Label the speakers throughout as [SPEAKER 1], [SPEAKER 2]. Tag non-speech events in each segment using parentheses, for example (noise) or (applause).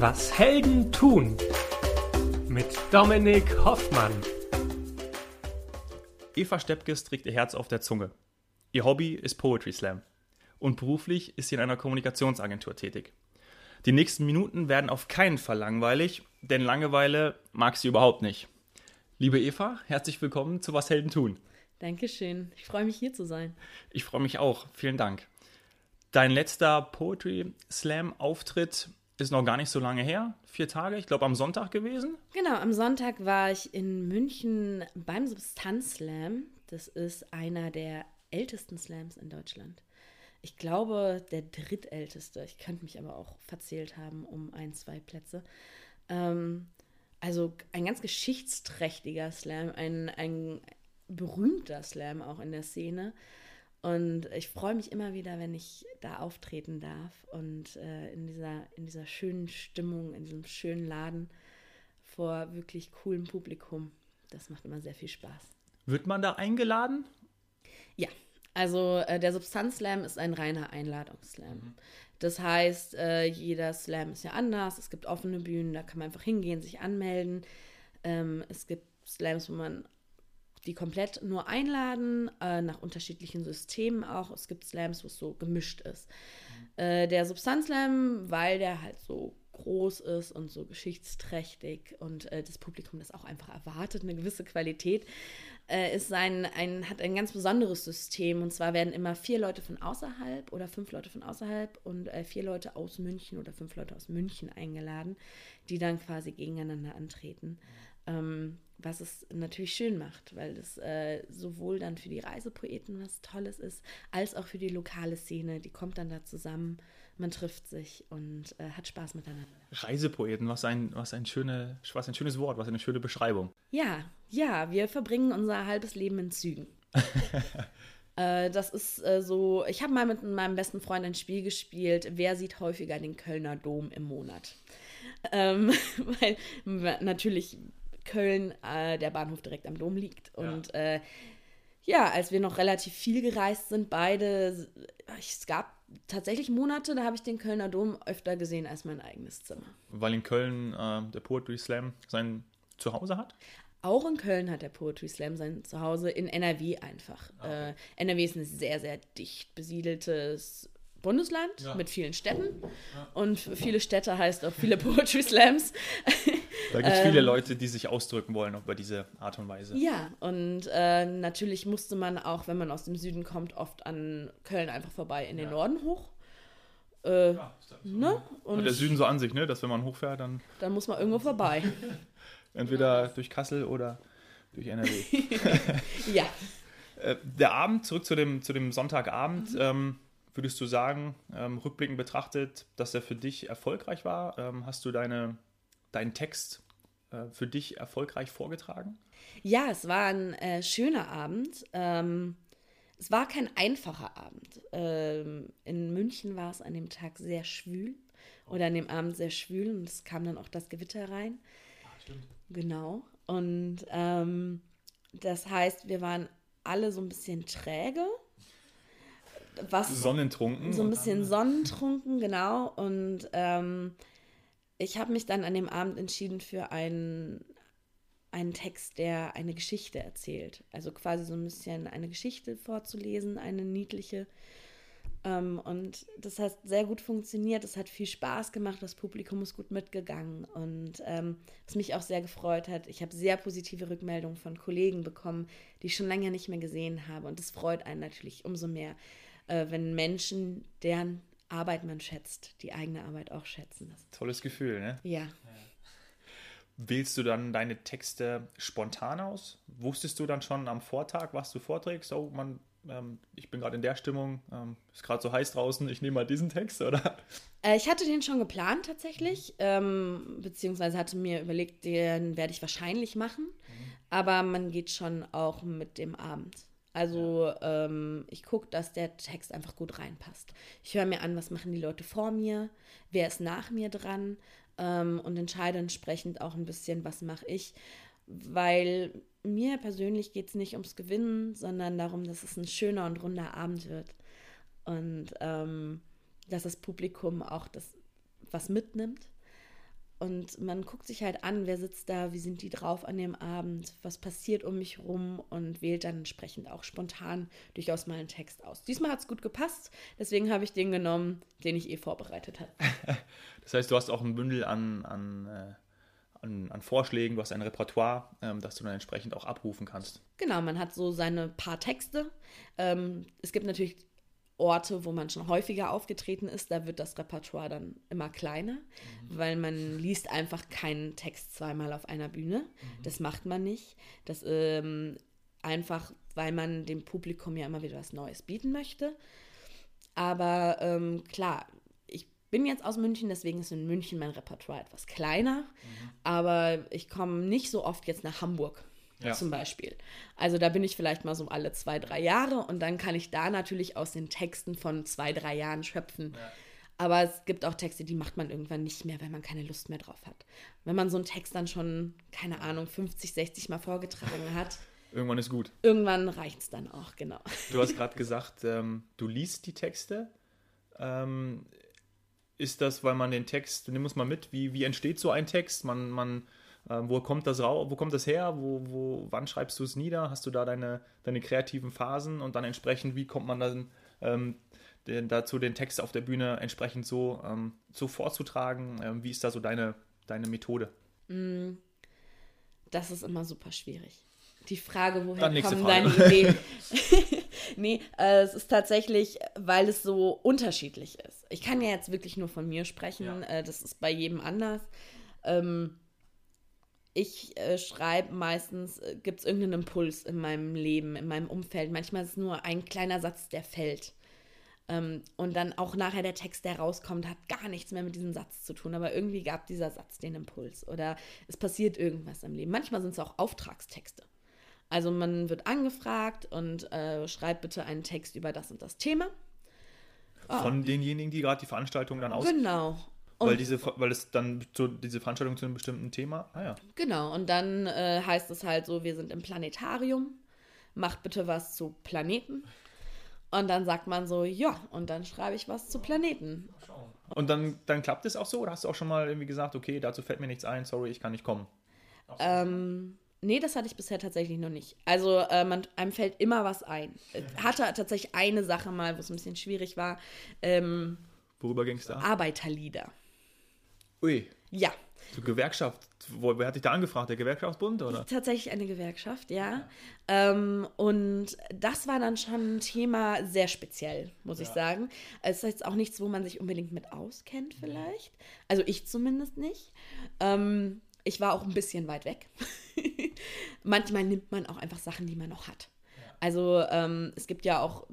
[SPEAKER 1] Was Helden tun mit Dominik Hoffmann.
[SPEAKER 2] Eva Steppkes trägt ihr Herz auf der Zunge. Ihr Hobby ist Poetry Slam. Und beruflich ist sie in einer Kommunikationsagentur tätig. Die nächsten Minuten werden auf keinen Fall langweilig, denn Langeweile mag sie überhaupt nicht. Liebe Eva, herzlich willkommen zu Was Helden tun.
[SPEAKER 3] Dankeschön. Ich freue mich hier zu sein.
[SPEAKER 2] Ich freue mich auch. Vielen Dank. Dein letzter Poetry Slam Auftritt ist noch gar nicht so lange her. Vier Tage, ich glaube am Sonntag gewesen.
[SPEAKER 3] Genau, am Sonntag war ich in München beim Substanzslam. Das ist einer der ältesten Slams in Deutschland. Ich glaube, der drittälteste. Ich könnte mich aber auch verzählt haben um ein, zwei Plätze. Ähm, also ein ganz geschichtsträchtiger Slam, ein, ein berühmter Slam auch in der Szene. Und ich freue mich immer wieder, wenn ich da auftreten darf und äh, in, dieser, in dieser schönen Stimmung, in diesem schönen Laden vor wirklich coolem Publikum. Das macht immer sehr viel Spaß.
[SPEAKER 2] Wird man da eingeladen?
[SPEAKER 3] Ja, also äh, der Substanzslam ist ein reiner Einladungsslam. Mhm. Das heißt, äh, jeder Slam ist ja anders. Es gibt offene Bühnen, da kann man einfach hingehen, sich anmelden. Ähm, es gibt Slams, wo man die komplett nur einladen, äh, nach unterschiedlichen Systemen auch. Es gibt Slams, wo es so gemischt ist. Mhm. Äh, der Substanzslam, weil der halt so groß ist und so geschichtsträchtig und äh, das Publikum das auch einfach erwartet, eine gewisse Qualität, äh, ist ein, ein, hat ein ganz besonderes System. Und zwar werden immer vier Leute von außerhalb oder fünf Leute von außerhalb und äh, vier Leute aus München oder fünf Leute aus München eingeladen, die dann quasi gegeneinander antreten. Ähm, was es natürlich schön macht, weil es äh, sowohl dann für die Reisepoeten was Tolles ist, als auch für die lokale Szene. Die kommt dann da zusammen, man trifft sich und äh, hat Spaß miteinander.
[SPEAKER 2] Reisepoeten, was ein, was, ein schöne, was ein schönes Wort, was eine schöne Beschreibung.
[SPEAKER 3] Ja, ja, wir verbringen unser halbes Leben in Zügen. (laughs) äh, das ist äh, so, ich habe mal mit meinem besten Freund ein Spiel gespielt, wer sieht häufiger den Kölner Dom im Monat? Ähm, (laughs) weil natürlich Köln äh, der Bahnhof direkt am Dom liegt. Und ja. Äh, ja, als wir noch relativ viel gereist sind, beide, es gab tatsächlich Monate, da habe ich den Kölner Dom öfter gesehen als mein eigenes Zimmer.
[SPEAKER 2] Weil in Köln äh, der Poetry Slam sein Zuhause hat?
[SPEAKER 3] Auch in Köln hat der Poetry Slam sein Zuhause, in NRW einfach. Ah, okay. Äh, NRW ist ein sehr, sehr dicht besiedeltes Bundesland ja. mit vielen Städten. Ja. Und viele Städte heißt auch viele (laughs) Poetry Slams.
[SPEAKER 2] Da gibt es viele ähm, Leute, die sich ausdrücken wollen über diese Art und Weise.
[SPEAKER 3] Ja, und äh, natürlich musste man auch, wenn man aus dem Süden kommt, oft an Köln einfach vorbei in den ja. Norden hoch. Äh, ja, so.
[SPEAKER 2] ne? und der Süden so an sich, ne? dass wenn man hochfährt, dann.
[SPEAKER 3] Dann muss man irgendwo vorbei. (laughs)
[SPEAKER 2] Entweder durch Kassel oder durch NRW. (laughs)
[SPEAKER 3] ja.
[SPEAKER 2] Äh, der Abend, zurück zu dem, zu dem Sonntagabend. Mhm. Ähm, würdest du sagen, ähm, rückblickend betrachtet, dass er für dich erfolgreich war? Ähm, hast du deine deinen Text äh, für dich erfolgreich vorgetragen?
[SPEAKER 3] Ja, es war ein äh, schöner Abend. Ähm, es war kein einfacher Abend. Ähm, in München war es an dem Tag sehr schwül oder an dem Abend sehr schwül und es kam dann auch das Gewitter rein. Ach, stimmt. Genau. Und ähm, das heißt, wir waren alle so ein bisschen träge.
[SPEAKER 2] Was, Sonnentrunken.
[SPEAKER 3] So ein bisschen sonnentrunken, genau. Und ähm, ich habe mich dann an dem Abend entschieden für einen, einen Text, der eine Geschichte erzählt. Also quasi so ein bisschen eine Geschichte vorzulesen, eine niedliche. Ähm, und das hat sehr gut funktioniert. Es hat viel Spaß gemacht. Das Publikum ist gut mitgegangen. Und ähm, was mich auch sehr gefreut hat, ich habe sehr positive Rückmeldungen von Kollegen bekommen, die ich schon lange nicht mehr gesehen habe. Und das freut einen natürlich umso mehr, äh, wenn Menschen, deren Arbeit man schätzt, die eigene Arbeit auch schätzen.
[SPEAKER 2] Tolles Gefühl, ne?
[SPEAKER 3] Ja.
[SPEAKER 2] Wählst du dann deine Texte spontan aus? Wusstest du dann schon am Vortag, was du vorträgst? Oh, man, ähm, ich bin gerade in der Stimmung, ähm, ist gerade so heiß draußen, ich nehme mal diesen Text, oder?
[SPEAKER 3] Äh, ich hatte den schon geplant tatsächlich, ähm, beziehungsweise hatte mir überlegt, den werde ich wahrscheinlich machen, mhm. aber man geht schon auch mit dem Abend. Also ähm, ich gucke, dass der Text einfach gut reinpasst. Ich höre mir an, was machen die Leute vor mir, wer ist nach mir dran ähm, und entscheide entsprechend auch ein bisschen, was mache ich. Weil mir persönlich geht es nicht ums Gewinnen, sondern darum, dass es ein schöner und runder Abend wird. Und ähm, dass das Publikum auch das was mitnimmt. Und man guckt sich halt an, wer sitzt da, wie sind die drauf an dem Abend, was passiert um mich rum und wählt dann entsprechend auch spontan durchaus mal einen Text aus. Diesmal hat es gut gepasst, deswegen habe ich den genommen, den ich eh vorbereitet habe. (laughs)
[SPEAKER 2] das heißt, du hast auch ein Bündel an, an, äh, an, an Vorschlägen, du hast ein Repertoire, ähm, das du dann entsprechend auch abrufen kannst.
[SPEAKER 3] Genau, man hat so seine paar Texte. Ähm, es gibt natürlich Orte, wo man schon häufiger aufgetreten ist, da wird das Repertoire dann immer kleiner, mhm. weil man liest einfach keinen Text zweimal auf einer Bühne. Mhm. Das macht man nicht. Das ähm, einfach, weil man dem Publikum ja immer wieder was Neues bieten möchte. Aber ähm, klar, ich bin jetzt aus München, deswegen ist in München mein Repertoire etwas kleiner. Mhm. Aber ich komme nicht so oft jetzt nach Hamburg ja. zum Beispiel. Also da bin ich vielleicht mal so alle zwei, drei Jahre und dann kann ich da natürlich aus den Texten von zwei, drei Jahren schöpfen. Ja. Aber es gibt auch Texte, die macht man irgendwann nicht mehr, weil man keine Lust mehr drauf hat. Wenn man so einen Text dann schon, keine Ahnung, 50, 60 Mal vorgetragen hat.
[SPEAKER 2] Irgendwann ist gut.
[SPEAKER 3] Irgendwann reicht es dann auch, genau.
[SPEAKER 2] Du hast gerade gesagt, ähm, du liest die Texte. Ähm, ist das, weil man den Text, nimm uns mal mit, wie, wie entsteht so ein Text? Man, man ähm, wo kommt das raus? Wo kommt das her? Wo, wo, wann schreibst du es nieder? Hast du da deine, deine kreativen Phasen und dann entsprechend, wie kommt man dann ähm, den, dazu, den Text auf der Bühne entsprechend so, ähm, so vorzutragen? Ähm, wie ist da so deine, deine Methode? Mm,
[SPEAKER 3] das ist immer super schwierig. Die Frage, woher kommen deine Ideen? (laughs) nee, äh, es ist tatsächlich, weil es so unterschiedlich ist. Ich kann ja jetzt wirklich nur von mir sprechen. Ja. Äh, das ist bei jedem anders. Ähm, ich äh, schreibe meistens, äh, gibt es irgendeinen Impuls in meinem Leben, in meinem Umfeld. Manchmal ist es nur ein kleiner Satz, der fällt. Ähm, und dann auch nachher der Text, der rauskommt, hat gar nichts mehr mit diesem Satz zu tun. Aber irgendwie gab dieser Satz den Impuls. Oder es passiert irgendwas im Leben. Manchmal sind es auch Auftragstexte. Also man wird angefragt und äh, schreibt bitte einen Text über das und das Thema.
[SPEAKER 2] Von oh. denjenigen, die gerade die Veranstaltung dann aus.
[SPEAKER 3] Genau.
[SPEAKER 2] Und weil, diese, weil es dann so diese Veranstaltung zu einem bestimmten Thema. Ah ja.
[SPEAKER 3] Genau, und dann äh, heißt es halt so, wir sind im Planetarium, macht bitte was zu Planeten. Und dann sagt man so, ja, und dann schreibe ich was zu Planeten.
[SPEAKER 2] Und dann, dann klappt es auch so? Oder hast du auch schon mal irgendwie gesagt, okay, dazu fällt mir nichts ein, sorry, ich kann nicht kommen?
[SPEAKER 3] Ähm, nee, das hatte ich bisher tatsächlich noch nicht. Also äh, man, einem fällt immer was ein. Hatte tatsächlich eine Sache mal, wo es ein bisschen schwierig war. Ähm,
[SPEAKER 2] Worüber ging es da?
[SPEAKER 3] Arbeiterlieder.
[SPEAKER 2] Ui.
[SPEAKER 3] Ja.
[SPEAKER 2] Zur Gewerkschaft. Wo, wer hat dich da angefragt? Der Gewerkschaftsbund, oder?
[SPEAKER 3] Tatsächlich eine Gewerkschaft, ja. ja. Ähm, und das war dann schon ein Thema sehr speziell, muss ja. ich sagen. Es ist jetzt auch nichts, wo man sich unbedingt mit auskennt, vielleicht. Also ich zumindest nicht. Ähm, ich war auch ein bisschen weit weg. (laughs) Manchmal nimmt man auch einfach Sachen, die man noch hat. Also ähm, es gibt ja auch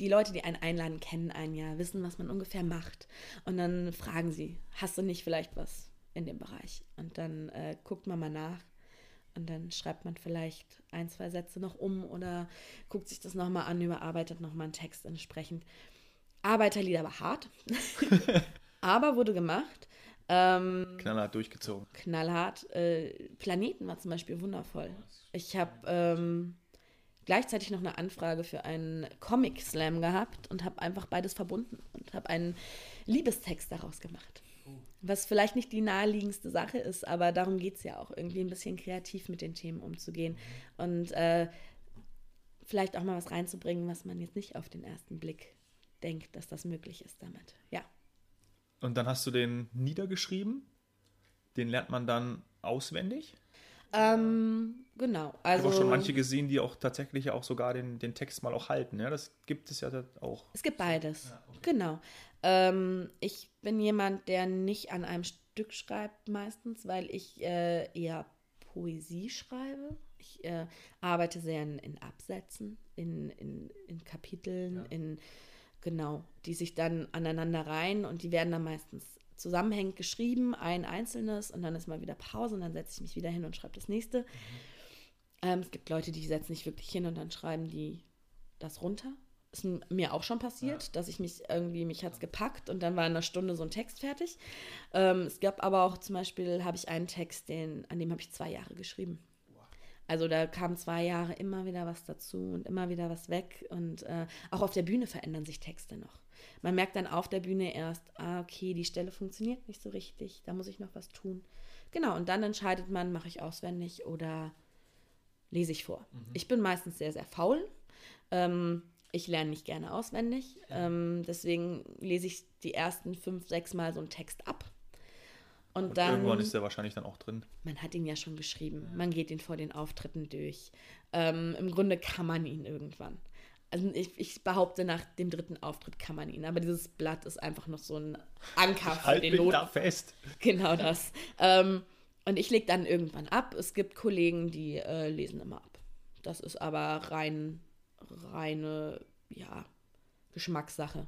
[SPEAKER 3] die Leute, die einen einladen, kennen einen ja, wissen, was man ungefähr macht. Und dann fragen sie, hast du nicht vielleicht was in dem Bereich? Und dann äh, guckt man mal nach. Und dann schreibt man vielleicht ein, zwei Sätze noch um oder guckt sich das nochmal an, überarbeitet nochmal einen Text entsprechend. Arbeiterlieder war hart, (laughs) aber wurde gemacht.
[SPEAKER 2] Ähm, knallhart durchgezogen.
[SPEAKER 3] Knallhart. Äh, Planeten war zum Beispiel wundervoll. Ich habe ähm, gleichzeitig noch eine Anfrage für einen Comic Slam gehabt und habe einfach beides verbunden und habe einen Liebestext daraus gemacht. Was vielleicht nicht die naheliegendste Sache ist, aber darum geht es ja auch, irgendwie ein bisschen kreativ mit den Themen umzugehen und äh, vielleicht auch mal was reinzubringen, was man jetzt nicht auf den ersten Blick denkt, dass das möglich ist damit. Ja.
[SPEAKER 2] Und dann hast du den niedergeschrieben. Den lernt man dann auswendig?
[SPEAKER 3] Ähm, genau. Also,
[SPEAKER 2] ich habe auch schon manche gesehen, die auch tatsächlich auch sogar den, den Text mal auch halten. Ja, das gibt es ja auch.
[SPEAKER 3] Es gibt beides. Ja, okay. Genau. Ähm, ich bin jemand, der nicht an einem Stück schreibt meistens, weil ich äh, eher Poesie schreibe. Ich äh, arbeite sehr in, in Absätzen, in, in, in Kapiteln, ja. in genau, die sich dann aneinander reihen und die werden dann meistens zusammenhängend geschrieben, ein einzelnes und dann ist mal wieder Pause und dann setze ich mich wieder hin und schreibe das nächste. Mhm. Ähm, es gibt Leute, die setzen sich wirklich hin und dann schreiben die das runter. Ist mir auch schon passiert, ja. dass ich mich irgendwie, mich hat es gepackt und dann war in einer Stunde so ein Text fertig. Ähm, es gab aber auch zum Beispiel, habe ich einen Text, den, an dem habe ich zwei Jahre geschrieben. Also da kamen zwei Jahre immer wieder was dazu und immer wieder was weg. Und äh, auch auf der Bühne verändern sich Texte noch. Man merkt dann auf der Bühne erst, ah, okay, die Stelle funktioniert nicht so richtig, da muss ich noch was tun. Genau, und dann entscheidet man, mache ich auswendig oder lese ich vor. Mhm. Ich bin meistens sehr, sehr faul. Ähm, ich lerne nicht gerne auswendig. Ähm, deswegen lese ich die ersten fünf, sechs Mal so einen Text ab. Und, und dann,
[SPEAKER 2] irgendwann ist der wahrscheinlich dann auch drin.
[SPEAKER 3] Man hat ihn ja schon geschrieben. Man geht ihn vor den Auftritten durch. Ähm, Im Grunde kann man ihn irgendwann. Also ich, ich, behaupte, nach dem dritten Auftritt kann man ihn. Aber dieses Blatt ist einfach noch so ein Anker
[SPEAKER 2] ich für den Noten. da fest.
[SPEAKER 3] Genau das. ähm, und ich lege dann irgendwann ab. Es gibt Kollegen, die äh, lesen immer ab. Das ist aber rein, reine, ja, Geschmackssache.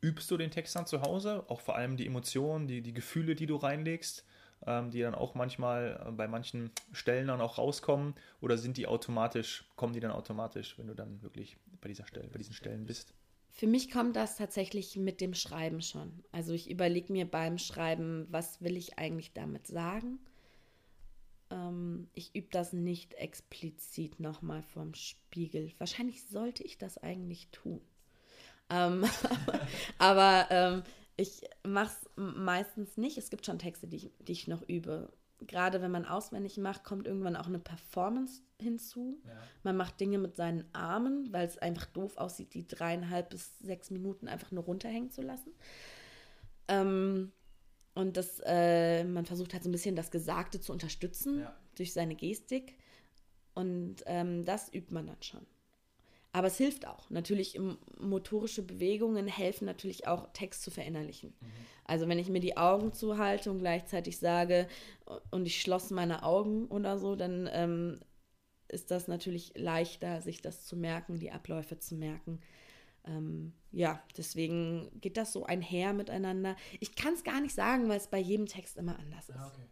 [SPEAKER 2] Übst du den Text dann zu Hause? Auch vor allem die Emotionen, die, die Gefühle, die du reinlegst, ähm, die dann auch manchmal äh, bei manchen Stellen dann auch rauskommen? Oder sind die automatisch, kommen die dann automatisch, wenn du dann wirklich bei dieser Stelle, bei diesen Stellen bist?
[SPEAKER 3] Für mich kommt das tatsächlich mit dem Schreiben schon. Also ich überlege mir beim Schreiben, was will ich eigentlich damit sagen? Ähm, ich übe das nicht explizit nochmal vom Spiegel. Wahrscheinlich sollte ich das eigentlich tun. Ähm, (laughs) aber ähm, ich mache es meistens nicht. Es gibt schon Texte, die ich, die ich noch übe. Gerade wenn man auswendig macht, kommt irgendwann auch eine Performance hinzu. Ja. Man macht Dinge mit seinen Armen, weil es einfach doof aussieht, die dreieinhalb bis sechs Minuten einfach nur runterhängen zu lassen. Ähm, und das, äh, man versucht halt so ein bisschen das Gesagte zu unterstützen ja. durch seine Gestik. Und ähm, das übt man dann schon. Aber es hilft auch. Natürlich, motorische Bewegungen helfen natürlich auch, Text zu verinnerlichen. Mhm. Also wenn ich mir die Augen zuhalte und gleichzeitig sage, und ich schloss meine Augen oder so, dann ähm, ist das natürlich leichter, sich das zu merken, die Abläufe zu merken. Ähm, ja, deswegen geht das so einher miteinander. Ich kann es gar nicht sagen, weil es bei jedem Text immer anders ist. Ja, okay.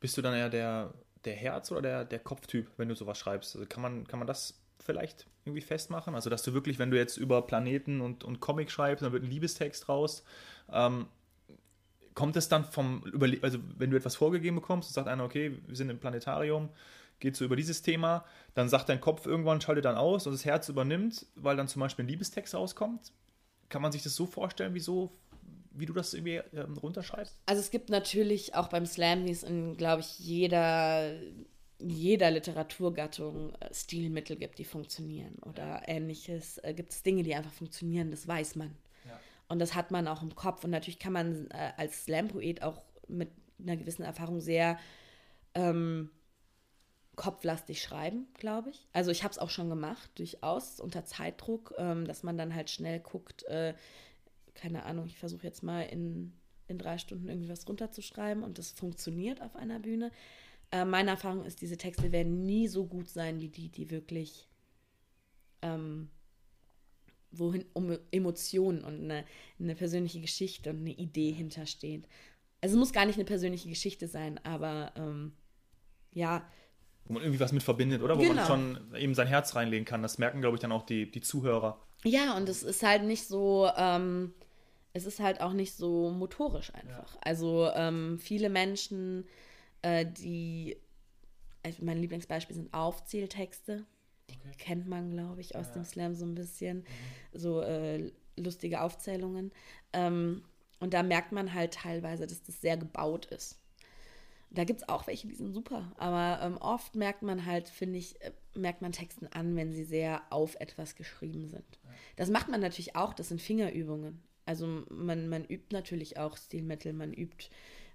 [SPEAKER 2] Bist du dann eher der, der Herz- oder der, der Kopftyp, wenn du sowas schreibst? Also kann, man, kann man das vielleicht irgendwie festmachen? Also, dass du wirklich, wenn du jetzt über Planeten und, und Comic schreibst, dann wird ein Liebestext raus. Ähm, kommt es dann vom, Überle also wenn du etwas vorgegeben bekommst und sagt einer, okay, wir sind im Planetarium, geht so über dieses Thema, dann sagt dein Kopf irgendwann, schaltet dann aus und das Herz übernimmt, weil dann zum Beispiel ein Liebestext rauskommt. Kann man sich das so vorstellen, wieso, wie du das irgendwie ähm, runterschreibst?
[SPEAKER 3] Also es gibt natürlich auch beim Slam, wie es in, glaube ich, jeder jeder Literaturgattung äh, Stilmittel gibt, die funktionieren oder ähnliches. Äh, gibt es Dinge, die einfach funktionieren, das weiß man. Ja. Und das hat man auch im Kopf. Und natürlich kann man äh, als Slam-Poet auch mit einer gewissen Erfahrung sehr ähm, kopflastig schreiben, glaube ich. Also ich habe es auch schon gemacht, durchaus unter Zeitdruck, ähm, dass man dann halt schnell guckt, äh, keine Ahnung, ich versuche jetzt mal in, in drei Stunden irgendwie was runterzuschreiben und das funktioniert auf einer Bühne. Äh, meine Erfahrung ist, diese Texte werden nie so gut sein wie die, die wirklich ähm, wohin um Emotionen und eine, eine, persönliche Geschichte und eine Idee hintersteht. Also es muss gar nicht eine persönliche Geschichte sein, aber ähm, ja.
[SPEAKER 2] Wo man irgendwie was mit verbindet, oder? Wo genau. man schon eben sein Herz reinlegen kann. Das merken, glaube ich, dann auch die, die Zuhörer.
[SPEAKER 3] Ja, und es ist halt nicht so, ähm, es ist halt auch nicht so motorisch einfach. Ja. Also ähm, viele Menschen äh, die, also mein Lieblingsbeispiel sind Aufzähltexte. Die okay. kennt man, glaube ich, aus ja. dem Slam so ein bisschen. Mhm. So äh, lustige Aufzählungen. Ähm, und da merkt man halt teilweise, dass das sehr gebaut ist. Da gibt es auch welche, die sind super. Aber ähm, oft merkt man halt, finde ich, äh, merkt man Texten an, wenn sie sehr auf etwas geschrieben sind. Ja. Das macht man natürlich auch, das sind Fingerübungen. Also man, man übt natürlich auch Stilmittel, man übt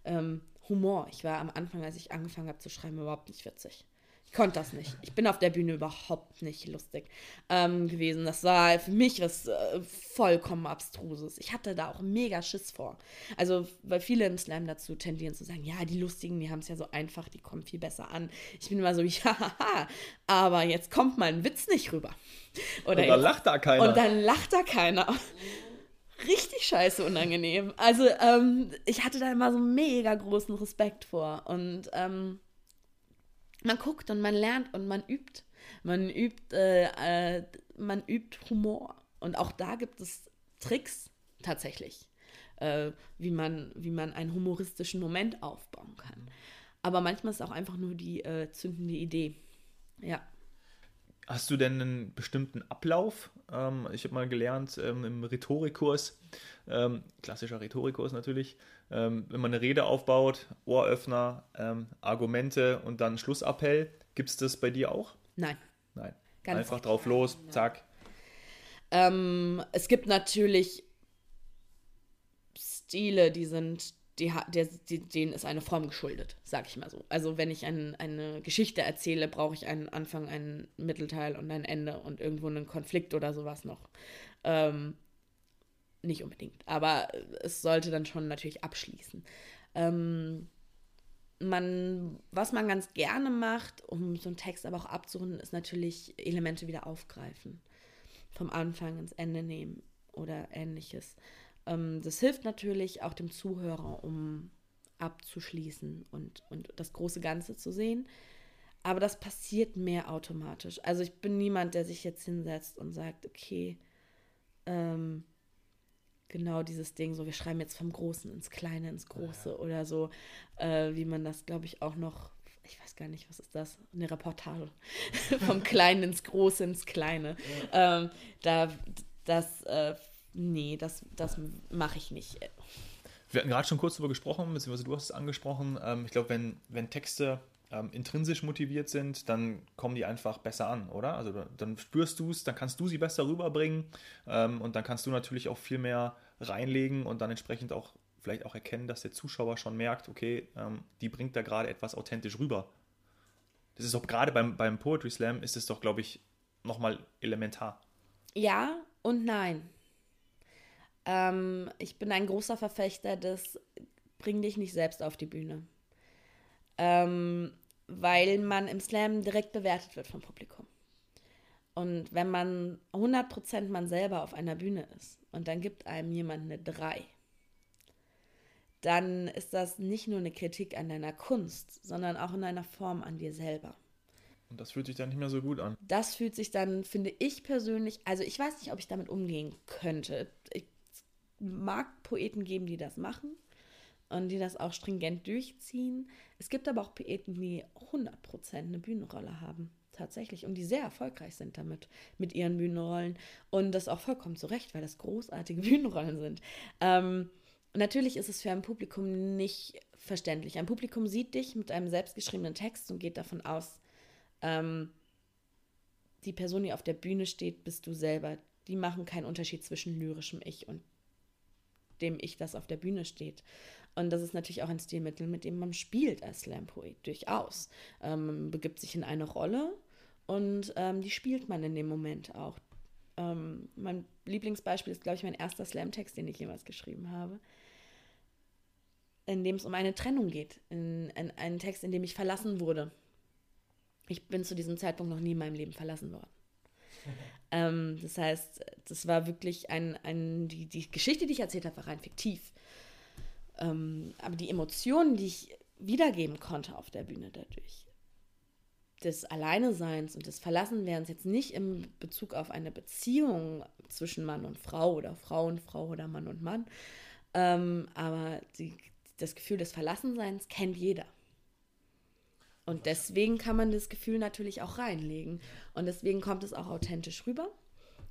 [SPEAKER 3] ähm, Humor. Ich war am Anfang, als ich angefangen habe zu schreiben, überhaupt nicht witzig. Ich konnte das nicht. Ich bin auf der Bühne überhaupt nicht lustig ähm, gewesen. Das war für mich was äh, vollkommen Abstruses. Ich hatte da auch mega Schiss vor. Also, weil viele im Slam dazu tendieren zu sagen, ja, die Lustigen, die haben es ja so einfach, die kommen viel besser an. Ich bin immer so, (laughs) ja, aber jetzt kommt mein Witz nicht rüber.
[SPEAKER 2] Oder und dann lacht da keiner.
[SPEAKER 3] Und dann lacht da keiner richtig scheiße unangenehm. Also ähm, ich hatte da immer so mega großen Respekt vor. Und ähm, man guckt und man lernt und man übt. Man übt, äh, äh, man übt Humor. Und auch da gibt es Tricks tatsächlich, äh, wie, man, wie man einen humoristischen Moment aufbauen kann. Aber manchmal ist es auch einfach nur die äh, zündende Idee. Ja.
[SPEAKER 2] Hast du denn einen bestimmten Ablauf? Ähm, ich habe mal gelernt ähm, im Rhetorikkurs, ähm, klassischer Rhetorikkurs natürlich, ähm, wenn man eine Rede aufbaut, Ohröffner, ähm, Argumente und dann Schlussappell. Gibt es das bei dir auch?
[SPEAKER 3] Nein.
[SPEAKER 2] Nein.
[SPEAKER 3] Ganz
[SPEAKER 2] Einfach drauf los,
[SPEAKER 3] ja.
[SPEAKER 2] zack.
[SPEAKER 3] Ähm, es gibt natürlich Stile, die sind, die, der, die, denen ist eine Form geschuldet, sag ich mal so. Also wenn ich ein, eine Geschichte erzähle, brauche ich einen Anfang, einen Mittelteil und ein Ende und irgendwo einen Konflikt oder sowas noch. Ähm, nicht unbedingt, aber es sollte dann schon natürlich abschließen. Ähm, man, was man ganz gerne macht, um so einen Text aber auch abzurunden, ist natürlich Elemente wieder aufgreifen. Vom Anfang ins Ende nehmen oder ähnliches. Ähm, das hilft natürlich auch dem Zuhörer, um abzuschließen und, und das große Ganze zu sehen. Aber das passiert mehr automatisch. Also ich bin niemand, der sich jetzt hinsetzt und sagt, okay, ähm, genau dieses Ding, so wir schreiben jetzt vom Großen ins Kleine, ins Große oder so, äh, wie man das, glaube ich, auch noch, ich weiß gar nicht, was ist das? Eine Reportage. (laughs) vom Kleinen ins Große, ins Kleine. Ähm, da, das, äh, nee, das, das mache ich nicht.
[SPEAKER 2] Wir hatten gerade schon kurz darüber gesprochen, beziehungsweise du hast es angesprochen. Ähm, ich glaube, wenn, wenn Texte ähm, intrinsisch motiviert sind, dann kommen die einfach besser an, oder? Also da- dann spürst du es, dann kannst du sie besser rüberbringen ähm, und dann kannst du natürlich auch viel mehr reinlegen und dann entsprechend auch vielleicht auch erkennen, dass der Zuschauer schon merkt, okay, ähm, die bringt da gerade etwas authentisch rüber. Das ist doch gerade beim, beim Poetry Slam ist es doch, glaube ich, nochmal elementar.
[SPEAKER 3] Ja und nein. Ähm, ich bin ein großer Verfechter des Bring dich nicht selbst auf die Bühne. Ähm, weil man im Slam direkt bewertet wird vom Publikum. Und wenn man 100% man selber auf einer Bühne ist und dann gibt einem jemand eine 3, dann ist das nicht nur eine Kritik an deiner Kunst, sondern auch in einer Form an dir selber.
[SPEAKER 2] Und das fühlt sich dann nicht mehr so gut an.
[SPEAKER 3] das fühlt sich dann, finde ich persönlich, also ich weiß nicht, ob ich damit umgehen könnte. Ich mag Poeten geben, die das machen und die das auch stringent durchziehen. Es gibt aber auch Poeten, die 100% eine Bühnenrolle haben, tatsächlich, und die sehr erfolgreich sind damit, mit ihren Bühnenrollen. Und das auch vollkommen zu Recht, weil das großartige (laughs) Bühnenrollen sind. Ähm, natürlich ist es für ein Publikum nicht verständlich. Ein Publikum sieht dich mit einem selbstgeschriebenen Text und geht davon aus, ähm, die Person, die auf der Bühne steht, bist du selber. Die machen keinen Unterschied zwischen lyrischem Ich und dem Ich, das auf der Bühne steht. Und das ist natürlich auch ein Stilmittel, mit dem man spielt als Slam-Poet, durchaus. Ähm, man begibt sich in eine Rolle und ähm, die spielt man in dem Moment auch. Ähm, mein Lieblingsbeispiel ist, glaube ich, mein erster Slam-Text, den ich jemals geschrieben habe, in dem es um eine Trennung geht. In, in einen Text, in dem ich verlassen wurde. Ich bin zu diesem Zeitpunkt noch nie in meinem Leben verlassen worden. (laughs) Ähm, das heißt, das war wirklich ein, ein die, die Geschichte, die ich erzählt habe, war rein fiktiv. Ähm, aber die Emotionen, die ich wiedergeben konnte auf der Bühne dadurch, des Alleineseins und des Verlassenwerdens, jetzt nicht im Bezug auf eine Beziehung zwischen Mann und Frau oder Frau und Frau oder Mann und Mann, ähm, aber die, das Gefühl des Verlassenseins kennt jeder. Und deswegen kann man das Gefühl natürlich auch reinlegen. Und deswegen kommt es auch authentisch rüber.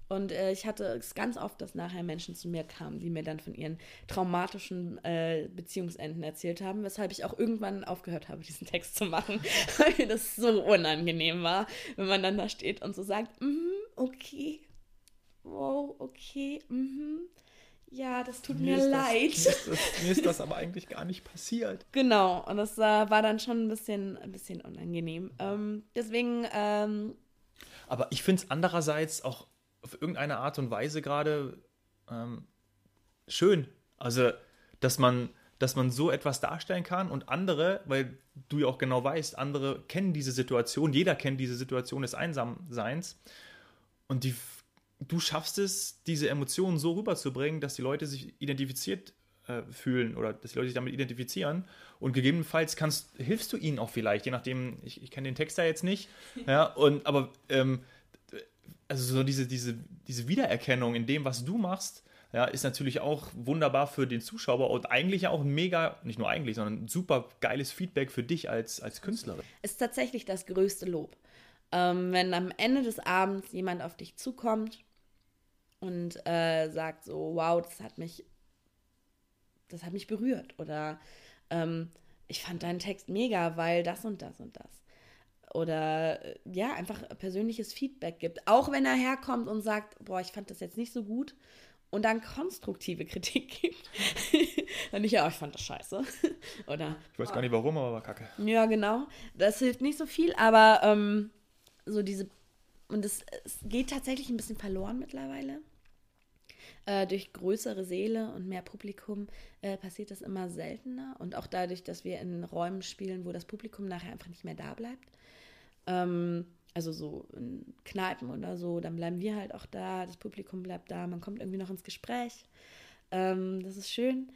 [SPEAKER 3] Und äh, ich hatte es ganz oft, dass nachher Menschen zu mir kamen, die mir dann von ihren traumatischen äh, Beziehungsenden erzählt haben, weshalb ich auch irgendwann aufgehört habe, diesen Text zu machen, (laughs) weil mir das so unangenehm war, wenn man dann da steht und so sagt, mhm, okay, wow, okay, mhm, ja, das tut mir,
[SPEAKER 2] ist
[SPEAKER 3] leid.
[SPEAKER 2] Das, mir, ist das, mir ist das aber eigentlich gar nicht passiert. (laughs)
[SPEAKER 3] Genau, und das äh, war dann schon ein bisschen, ein bisschen unangenehm. Ähm, deswegen, ähm,
[SPEAKER 2] Aber ich finde es andererseits auch auf irgendeine Art und Weise gerade ähm, schön. Also, dass man, dass man so etwas darstellen kann und andere, weil du ja auch genau weißt, andere kennen diese Situation, jeder kennt diese Situation des Einsamseins und die, du schaffst es, diese Emotionen so rüberzubringen, dass die Leute sich identifiziert äh, fühlen oder dass die Leute sich damit identifizieren und gegebenenfalls kannst, hilfst du ihnen auch vielleicht, je nachdem, ich, ich kenne den Text da jetzt nicht, (laughs) ja, und aber ähm, also so diese, diese, diese Wiedererkennung in dem, was du machst, ja, ist natürlich auch wunderbar für den Zuschauer und eigentlich auch ein mega, nicht nur eigentlich, sondern ein super geiles Feedback für dich als, als Künstlerin.
[SPEAKER 3] ist tatsächlich das größte Lob. Ähm, wenn am Ende des Abends jemand auf dich zukommt und äh, sagt so, wow, das hat mich, das hat mich berührt oder ähm, ich fand deinen Text mega, weil das und das und das. Oder äh, ja, einfach persönliches Feedback gibt. Auch wenn er herkommt und sagt, boah, ich fand das jetzt nicht so gut und dann konstruktive (laughs) Kritik gibt. dann nicht, ja, ich fand das scheiße. (laughs) Oder,
[SPEAKER 2] ich weiß gar nicht warum, aber war kacke.
[SPEAKER 3] Ja, genau. Das hilft nicht so viel, aber ähm, so diese, und es, es geht tatsächlich ein bisschen verloren mittlerweile. Äh, durch größere Seele und mehr Publikum äh, passiert das immer seltener. Und auch dadurch, dass wir in Räumen spielen, wo das Publikum nachher einfach nicht mehr da bleibt. Ähm, also so in Kneipen oder so, dann bleiben wir halt auch da, das Publikum bleibt da, man kommt irgendwie noch ins Gespräch. Ähm, das ist schön.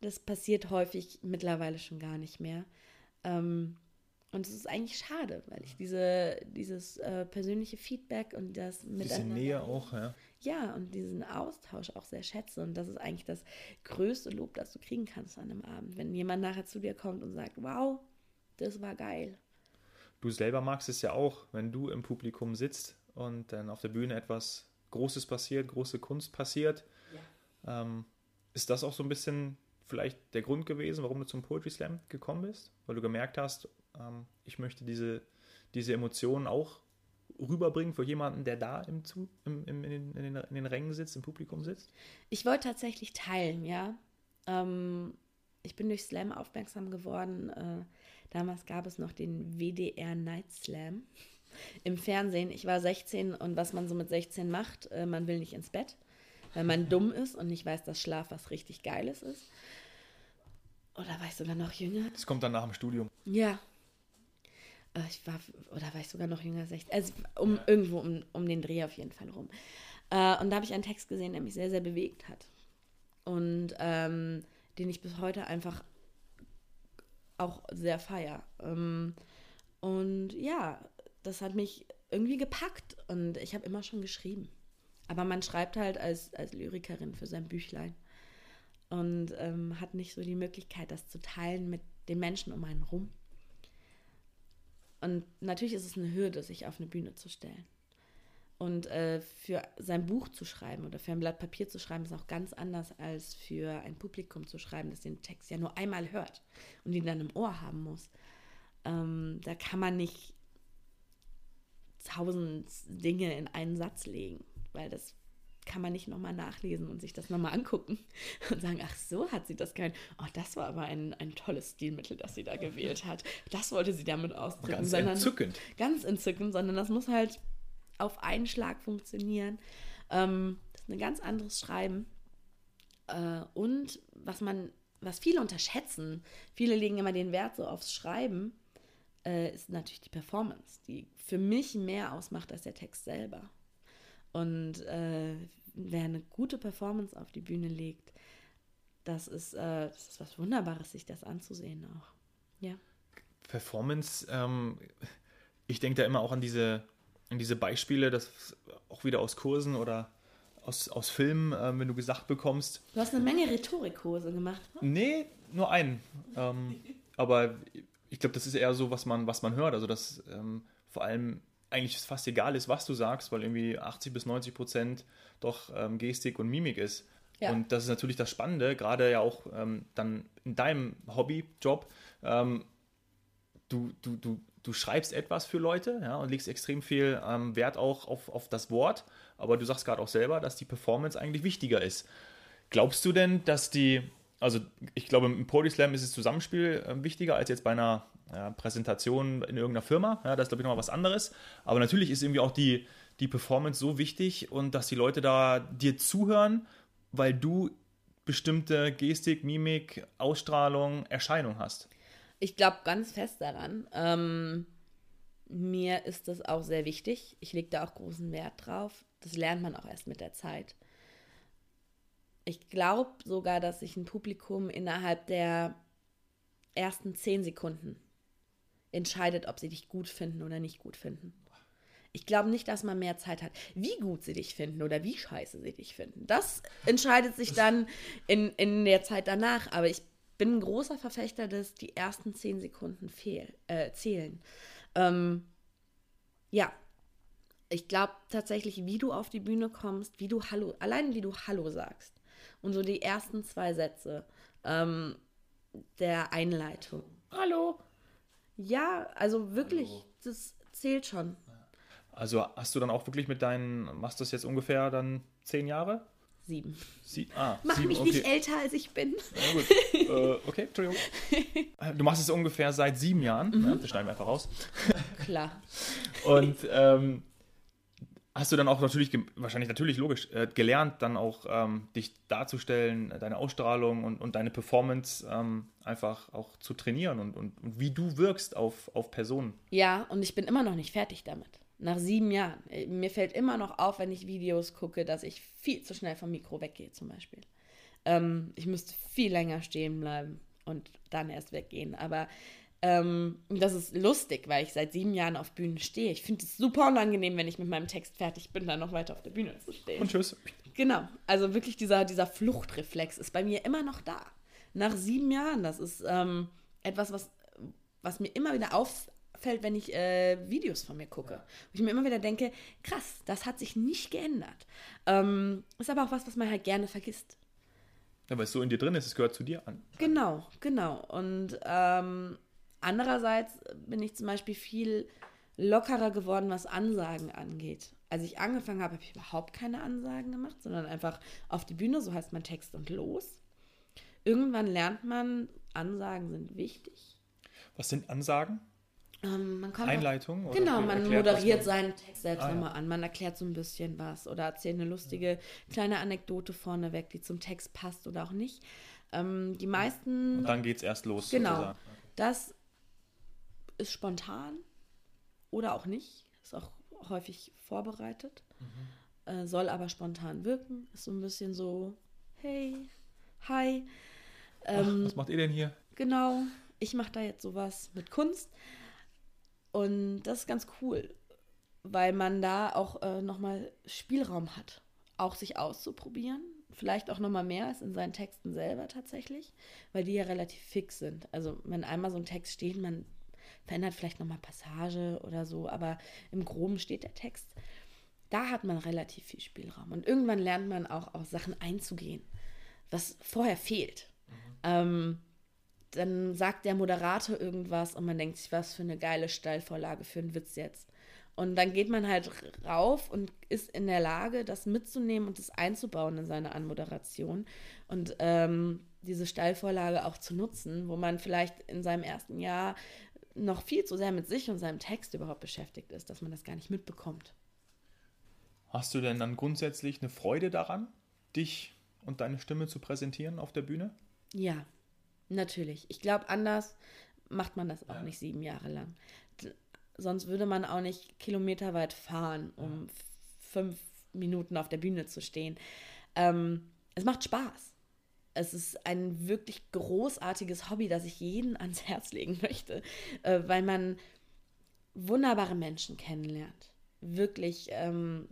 [SPEAKER 3] Das passiert häufig mittlerweile schon gar nicht mehr. Ähm, und es ist eigentlich schade, weil ich diese, dieses äh, persönliche Feedback und das
[SPEAKER 2] Diese Nähe auch, ja.
[SPEAKER 3] Ja, und diesen Austausch auch sehr schätze. Und das ist eigentlich das größte Lob, das du kriegen kannst an einem Abend. Wenn jemand nachher zu dir kommt und sagt, wow, das war geil.
[SPEAKER 2] Du selber magst es ja auch, wenn du im Publikum sitzt und dann auf der Bühne etwas Großes passiert, große Kunst passiert. Ja. Ähm, ist das auch so ein bisschen vielleicht der Grund gewesen, warum du zum Poetry Slam gekommen bist? Weil du gemerkt hast, ähm, ich möchte diese, diese Emotionen auch rüberbringen für jemanden, der da im, im, im, in, den, in, den, in den Rängen sitzt, im Publikum sitzt?
[SPEAKER 3] Ich wollte tatsächlich teilen, ja. Ähm, ich bin durch Slam aufmerksam geworden. Äh, damals gab es noch den WDR Night Slam im Fernsehen. Ich war 16 und was man so mit 16 macht, äh, man will nicht ins Bett, weil man (laughs) dumm ist und nicht weiß, dass Schlaf was richtig Geiles ist. Oder war ich sogar noch jünger?
[SPEAKER 2] Das kommt dann nach dem Studium.
[SPEAKER 3] Ja, ich war, oder war ich sogar noch jünger, 16, also um, irgendwo um, um den Dreh auf jeden Fall rum. Äh, und da habe ich einen Text gesehen, der mich sehr, sehr bewegt hat. Und ähm, den ich bis heute einfach auch sehr feier. Ähm, und ja, das hat mich irgendwie gepackt und ich habe immer schon geschrieben. Aber man schreibt halt als, als Lyrikerin für sein Büchlein und ähm, hat nicht so die Möglichkeit, das zu teilen mit den Menschen um einen rum. Und natürlich ist es eine Hürde, sich auf eine Bühne zu stellen. Und äh, für sein Buch zu schreiben oder für ein Blatt Papier zu schreiben, ist auch ganz anders als für ein Publikum zu schreiben, das den Text ja nur einmal hört und ihn dann im Ohr haben muss. Ähm, da kann man nicht tausend Dinge in einen Satz legen, weil das kann man nicht nochmal nachlesen und sich das nochmal angucken (laughs) und sagen, ach so hat sie das geil. Oh, das war aber ein, ein tolles Stilmittel, das sie da gewählt hat. Das wollte sie damit ausdrücken.
[SPEAKER 2] Ganz sondern, entzückend.
[SPEAKER 3] Ganz entzückend, sondern das muss halt auf einen Schlag funktionieren. Ähm, das ist ein ganz anderes Schreiben. Äh, und was man, was viele unterschätzen, viele legen immer den Wert so aufs Schreiben, äh, ist natürlich die Performance, die für mich mehr ausmacht als der Text selber. Und äh, wer eine gute Performance auf die Bühne legt, das ist, äh, das ist was Wunderbares, sich das anzusehen auch. Ja.
[SPEAKER 2] Performance, ähm, ich denke da immer auch an diese, an diese Beispiele, das auch wieder aus Kursen oder aus, aus Filmen, äh, wenn du gesagt bekommst.
[SPEAKER 3] Du hast eine Menge Rhetorikkurse gemacht.
[SPEAKER 2] Ne? Nee, nur einen. ähm, aber ich glaube, das ist eher so, was man, was man hört. Also, dass ähm, vor allem eigentlich fast egal ist, was du sagst, weil irgendwie 80 bis 90 Prozent doch ähm, Gestik und Mimik ist. Ja. Und das ist natürlich das Spannende, gerade ja auch ähm, dann in deinem Hobbyjob. Ähm, du, du, du, du schreibst etwas für Leute ja, und legst extrem viel ähm, Wert auch auf, auf das Wort, aber du sagst gerade auch selber, dass die Performance eigentlich wichtiger ist. Glaubst du denn, dass die, also ich glaube, im Poetry Slam ist das Zusammenspiel äh, wichtiger als jetzt bei einer ja, Präsentation in irgendeiner Firma. Ja, das ist, glaube ich, nochmal was anderes. Aber natürlich ist irgendwie auch die, die Performance so wichtig und dass die Leute da dir zuhören, weil du bestimmte Gestik, Mimik, Ausstrahlung, Erscheinung hast.
[SPEAKER 3] Ich glaube ganz fest daran. Ähm, mir ist das auch sehr wichtig. Ich lege da auch großen Wert drauf. Das lernt man auch erst mit der Zeit. Ich glaube sogar, dass sich ein Publikum innerhalb der ersten zehn Sekunden entscheidet, ob sie dich gut finden oder nicht gut finden. Ich glaube nicht, dass man mehr Zeit hat, wie gut sie dich finden oder wie scheiße sie dich finden. Das entscheidet sich dann in, in der Zeit danach. Aber ich bin ein großer Verfechter, dass die ersten zehn Sekunden fehl, äh, zählen. Ähm, Ja. Ich glaube tatsächlich, wie du auf die Bühne kommst, wie du Hallo, allein wie du Hallo sagst. Und so die ersten zwei Sätze ähm, der Einleitung. Hallo. Ja, also wirklich, Hallo. das zählt schon.
[SPEAKER 2] Also hast du dann auch wirklich mit deinen, machst du das jetzt ungefähr dann zehn Jahre?
[SPEAKER 3] Sieben.
[SPEAKER 2] Sie, ah,
[SPEAKER 3] Mach
[SPEAKER 2] sieben,
[SPEAKER 3] mich
[SPEAKER 2] okay.
[SPEAKER 3] nicht älter, als ich bin.
[SPEAKER 2] Ja, gut. äh, okay, Entschuldigung. (laughs) Du machst es ungefähr seit sieben Jahren. Mhm. Ja, das schneiden wir einfach raus.
[SPEAKER 3] Klar.
[SPEAKER 2] Und ähm, hast du dann auch natürlich, wahrscheinlich natürlich logisch, äh, gelernt, dann auch ähm, dich darzustellen, deine Ausstrahlung und, und deine Performance ähm, einfach auch zu trainieren und, und, und wie du wirkst auf, auf Personen.
[SPEAKER 3] Ja, und ich bin immer noch nicht fertig damit. Nach sieben Jahren. Äh, mir fällt immer noch auf, wenn ich Videos gucke, dass ich viel zu schnell vom Mikro weggehe, zum Beispiel. Ähm, ich müsste viel länger stehen bleiben und dann erst weggehen. Aber ähm, das ist lustig, weil ich seit sieben Jahren auf Bühnen stehe. Ich finde es super unangenehm, wenn ich mit meinem Text fertig bin, dann noch weiter auf der Bühne zu stehen.
[SPEAKER 2] Und tschüss.
[SPEAKER 3] Genau. Also wirklich dieser, dieser Fluchtreflex ist bei mir immer noch da. Nach sieben Jahren. Das ist ähm, etwas, was, was mir immer wieder auf, auffällt, wenn ich äh, Videos von mir gucke. Wo ich mir immer wieder denke, krass, das hat sich nicht geändert. Ähm, ist aber auch was, was man halt gerne vergisst.
[SPEAKER 2] Ja, weil es so in dir drin ist, es gehört zu dir an.
[SPEAKER 3] Genau, genau. Und ähm, andererseits bin ich zum Beispiel viel lockerer geworden, was Ansagen angeht. Als ich angefangen habe, habe ich überhaupt keine Ansagen gemacht, sondern einfach auf die Bühne, so heißt mein Text und los. Irgendwann lernt man, Ansagen sind wichtig.
[SPEAKER 2] Was sind Ansagen?
[SPEAKER 3] Ähm,
[SPEAKER 2] Einleitung?
[SPEAKER 3] Auch, genau, man moderiert seinen Text selbst ah, nochmal ja. an. Man erklärt so ein bisschen was oder erzählt eine lustige kleine Anekdote vorneweg, die zum Text passt oder auch nicht. Ähm, die meisten.
[SPEAKER 2] Und dann geht es erst los.
[SPEAKER 3] Genau. Sozusagen. Das ist spontan oder auch nicht. Ist auch häufig vorbereitet. Mhm. Äh, soll aber spontan wirken. Ist so ein bisschen so: hey, hi.
[SPEAKER 2] Ähm, Ach, was macht ihr denn hier?
[SPEAKER 3] Genau. Ich mache da jetzt sowas mit Kunst. Und das ist ganz cool, weil man da auch äh, nochmal Spielraum hat, auch sich auszuprobieren. Vielleicht auch nochmal mehr als in seinen Texten selber tatsächlich, weil die ja relativ fix sind. Also wenn einmal so ein Text steht, man verändert vielleicht nochmal Passage oder so, aber im Groben steht der Text. Da hat man relativ viel Spielraum. Und irgendwann lernt man auch auf Sachen einzugehen, was vorher fehlt. Mhm. Ähm, dann sagt der Moderator irgendwas und man denkt sich, was für eine geile Steilvorlage für einen Witz jetzt. Und dann geht man halt rauf und ist in der Lage, das mitzunehmen und das einzubauen in seine Anmoderation und ähm, diese Steilvorlage auch zu nutzen, wo man vielleicht in seinem ersten Jahr noch viel zu sehr mit sich und seinem Text überhaupt beschäftigt ist, dass man das gar nicht mitbekommt.
[SPEAKER 2] Hast du denn dann grundsätzlich eine Freude daran, dich und deine Stimme zu präsentieren auf der Bühne?
[SPEAKER 3] Ja, Natürlich. Ich glaube, anders macht man das auch ja. nicht sieben Jahre lang. D sonst würde man auch nicht kilometerweit fahren, um ja. fünf Minuten auf der Bühne zu stehen. Ähm, es macht Spaß. Es ist ein wirklich großartiges Hobby, das ich jeden ans (laughs) Herz legen möchte, äh, weil man wunderbare Menschen kennenlernt. Wirklich ähm,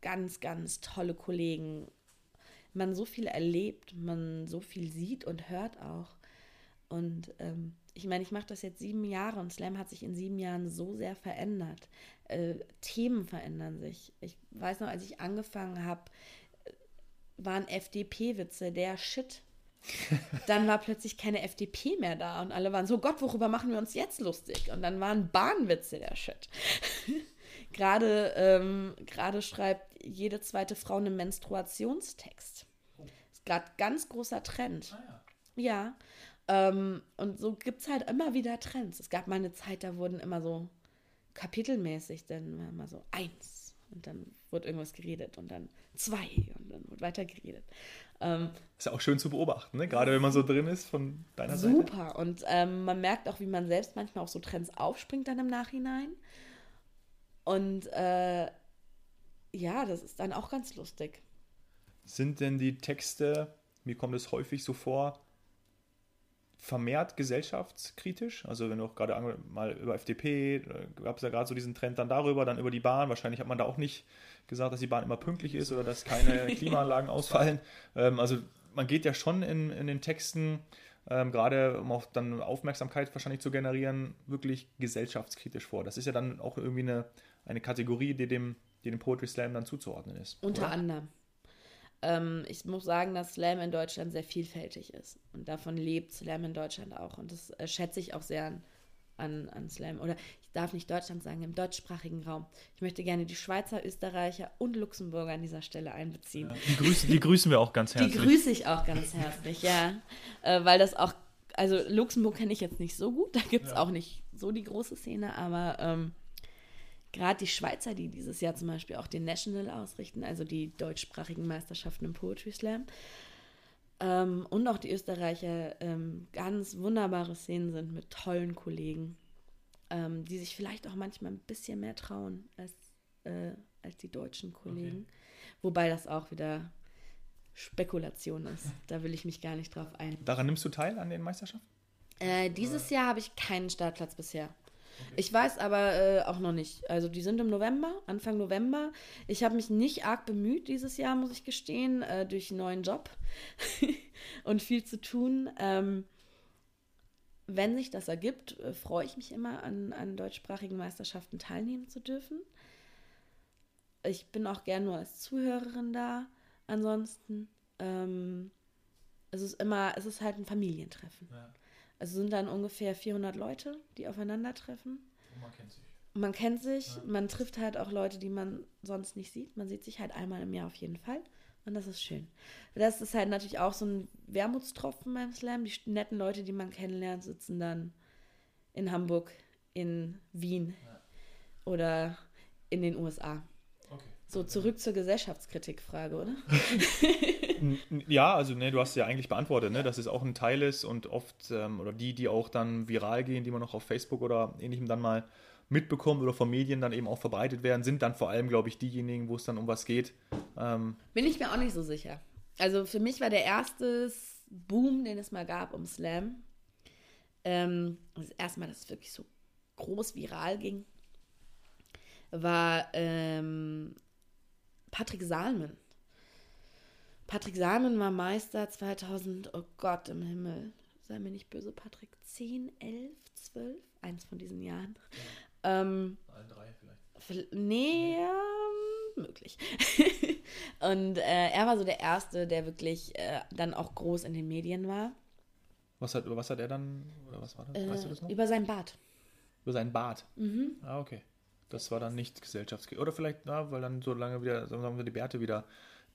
[SPEAKER 3] ganz, ganz tolle Kollegen, man so viel erlebt, man so viel sieht und hört auch. Und ähm, ich meine, ich mache das jetzt sieben Jahre und Slam hat sich in sieben Jahren so sehr verändert. Äh, Themen verändern sich. Ich weiß noch, als ich angefangen habe, waren FDP-Witze der Shit. dann war plötzlich keine FDP mehr da und alle waren so, Gott, worüber machen wir uns jetzt lustig? Und dann waren Bahnwitze der Shit. (laughs) Gerade ähm, schreibt jede zweite Frau einen Menstruationstext. Ist gerade ganz großer Trend. Ah, ja. ja. Ähm, und so gibt es halt immer wieder Trends. Es gab mal eine Zeit, da wurden immer so kapitelmäßig dann immer so eins und dann wurde irgendwas geredet und dann zwei und dann wurde weiter geredet. Ähm,
[SPEAKER 2] ist ja auch schön zu beobachten, ne? gerade wenn man so drin ist von deiner
[SPEAKER 3] super. Seite. Super und ähm, man merkt auch, wie man selbst manchmal auf so Trends aufspringt dann im Nachhinein. Und äh, ja, das ist dann auch ganz lustig.
[SPEAKER 2] Sind denn die Texte, mir kommt es häufig so vor, vermehrt gesellschaftskritisch? Also wenn du auch gerade mal über FDP, gab es ja gerade so diesen Trend dann darüber, dann über die Bahn. Wahrscheinlich hat man da auch nicht gesagt, dass die Bahn immer pünktlich ist oder dass keine (laughs) Klimaanlagen ausfallen. Ähm, also man geht ja schon in, in den Texten, ähm, gerade um auch dann Aufmerksamkeit wahrscheinlich zu generieren, wirklich gesellschaftskritisch vor. Das ist ja dann auch irgendwie eine eine Kategorie, die dem, die dem Poetry Slam dann zuzuordnen ist.
[SPEAKER 3] Unter
[SPEAKER 2] oder?
[SPEAKER 3] anderem. Ähm, ich muss sagen, dass Slam in Deutschland sehr vielfältig ist. Und davon lebt Slam in Deutschland auch. Und das äh, schätze ich auch sehr an, an, an Slam. Oder ich darf nicht Deutschland sagen, im deutschsprachigen Raum. Ich möchte gerne die Schweizer, Österreicher und Luxemburger an dieser Stelle einbeziehen.
[SPEAKER 2] Die grüßen, die grüßen wir auch ganz
[SPEAKER 3] Die
[SPEAKER 2] herzlich.
[SPEAKER 3] grüße ich auch ganz herzlich, ja. Äh, weil das auch, also Luxemburg kenne ich jetzt nicht so gut, da gibt es auch nicht so die große Szene, aber ähm, gerade die Schweizer, die dieses Jahr zum Beispiel auch den National ausrichten, also die deutschsprachigen Meisterschaften im Poetry Slam, ähm, und auch die Österreicher ähm, ganz wunderbare Szenen sind mit tollen Kollegen, ähm, die sich vielleicht auch manchmal ein bisschen mehr trauen als, äh, als die deutschen Kollegen. Wobei das auch wieder Spekulation ist. Da will ich mich gar nicht drauf ein.
[SPEAKER 2] Daran nimmst du teil an den Meisterschaften?
[SPEAKER 3] Äh, dieses Jahr habe ich keinen Startplatz bisher. Ich weiß aber äh, auch noch nicht. Also die sind im November, Anfang November. Ich habe mich nicht arg bemüht dieses Jahr, muss ich gestehen, äh, durch einen neuen Job (laughs) und viel zu tun. Ähm, wenn sich das ergibt, äh, freue ich mich immer, an, an deutschsprachigen Meisterschaften teilnehmen zu dürfen. Ich bin auch gern nur als Zuhörerin da. Ansonsten, ähm, es ist immer, es ist halt ein Familientreffen. Also sind dann ungefähr 400 Leute, die aufeinandertreffen.
[SPEAKER 2] Man kennt sich.
[SPEAKER 3] Man kennt sich, man trifft halt auch Leute, die man sonst nicht sieht. Man sieht sich halt einmal im Jahr auf jeden Fall. Und das ist schön. Das ist halt natürlich auch so ein Wermutstropfen beim Slam. Die netten Leute, die man kennenlernt, sitzen dann in Hamburg, in Wien oder in den USA. So, zurück zur Gesellschaftskritikfrage, oder? (laughs)
[SPEAKER 2] Ja, also ne, du hast ja eigentlich beantwortet, ne, dass es auch ein Teil ist und oft, ähm, oder die, die auch dann viral gehen, die man noch auf Facebook oder ähnlichem dann mal mitbekommt oder von Medien dann eben auch verbreitet werden, sind dann vor allem, glaube ich, diejenigen, wo es dann um was geht. Ähm,
[SPEAKER 3] Bin ich mir auch nicht so sicher. Also für mich war der erste Boom, den es mal gab um Slam, ähm, das erste Mal, dass es wirklich so groß viral ging, war ähm, Patrick Salmen. Patrick Salmen war Meister 2000, oh Gott im Himmel, sei mir nicht böse, Patrick, 10, 11, 12, eins von diesen Jahren. Ähm,
[SPEAKER 2] Alle drei vielleicht.
[SPEAKER 3] Nee, ja, möglich. (laughs) und äh, er war so der Erste, der wirklich äh, dann auch groß in den Medien war.
[SPEAKER 2] Was hat, über was hat er dann, oder was war das?
[SPEAKER 3] Äh,
[SPEAKER 2] weißt du das noch?
[SPEAKER 3] über sein Bart.
[SPEAKER 2] Über seinen Bart. Ah, okay. Das war dann nicht gesellschaftskritik. Oder vielleicht, na, weil dann so lange wieder, sagen wir, die Bärte wieder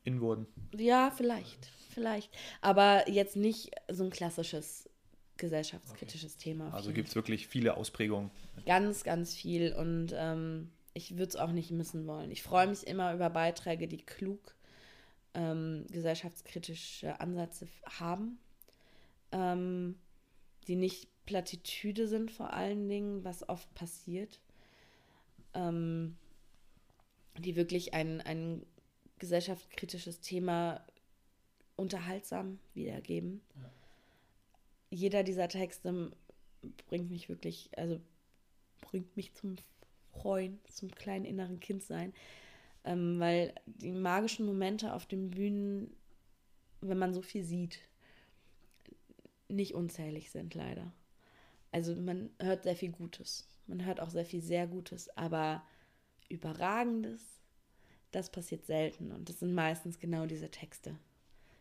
[SPEAKER 2] in wurden.
[SPEAKER 3] Ja, vielleicht, vielleicht. Aber jetzt nicht so ein klassisches gesellschaftskritisches Thema. auf
[SPEAKER 2] Also gibt es wirklich viele Ausprägungen.
[SPEAKER 3] Ganz, ganz viel und ähm, ich würde es auch nicht missen wollen. Ich freue mich immer über Beiträge, die klug ähm, gesellschaftskritische Ansätze haben, ähm, die nicht Plattitüde sind vor allen Dingen, was oft passiert, ähm, die wirklich ein, ein gesellschaftskritisches Thema unterhaltsam wiedergeben. Jeder dieser Texte bringt mich wirklich, also bringt mich zum Freuen, zum kleinen inneren Kind sein. Ähm, weil die magischen Momente auf den Bühnen, wenn man so viel sieht, nicht unzählig sind, leider. Also man hört sehr viel Gutes. Man hört auch sehr viel sehr Gutes, aber Überragendes, das passiert selten. Und das sind meistens genau diese Texte.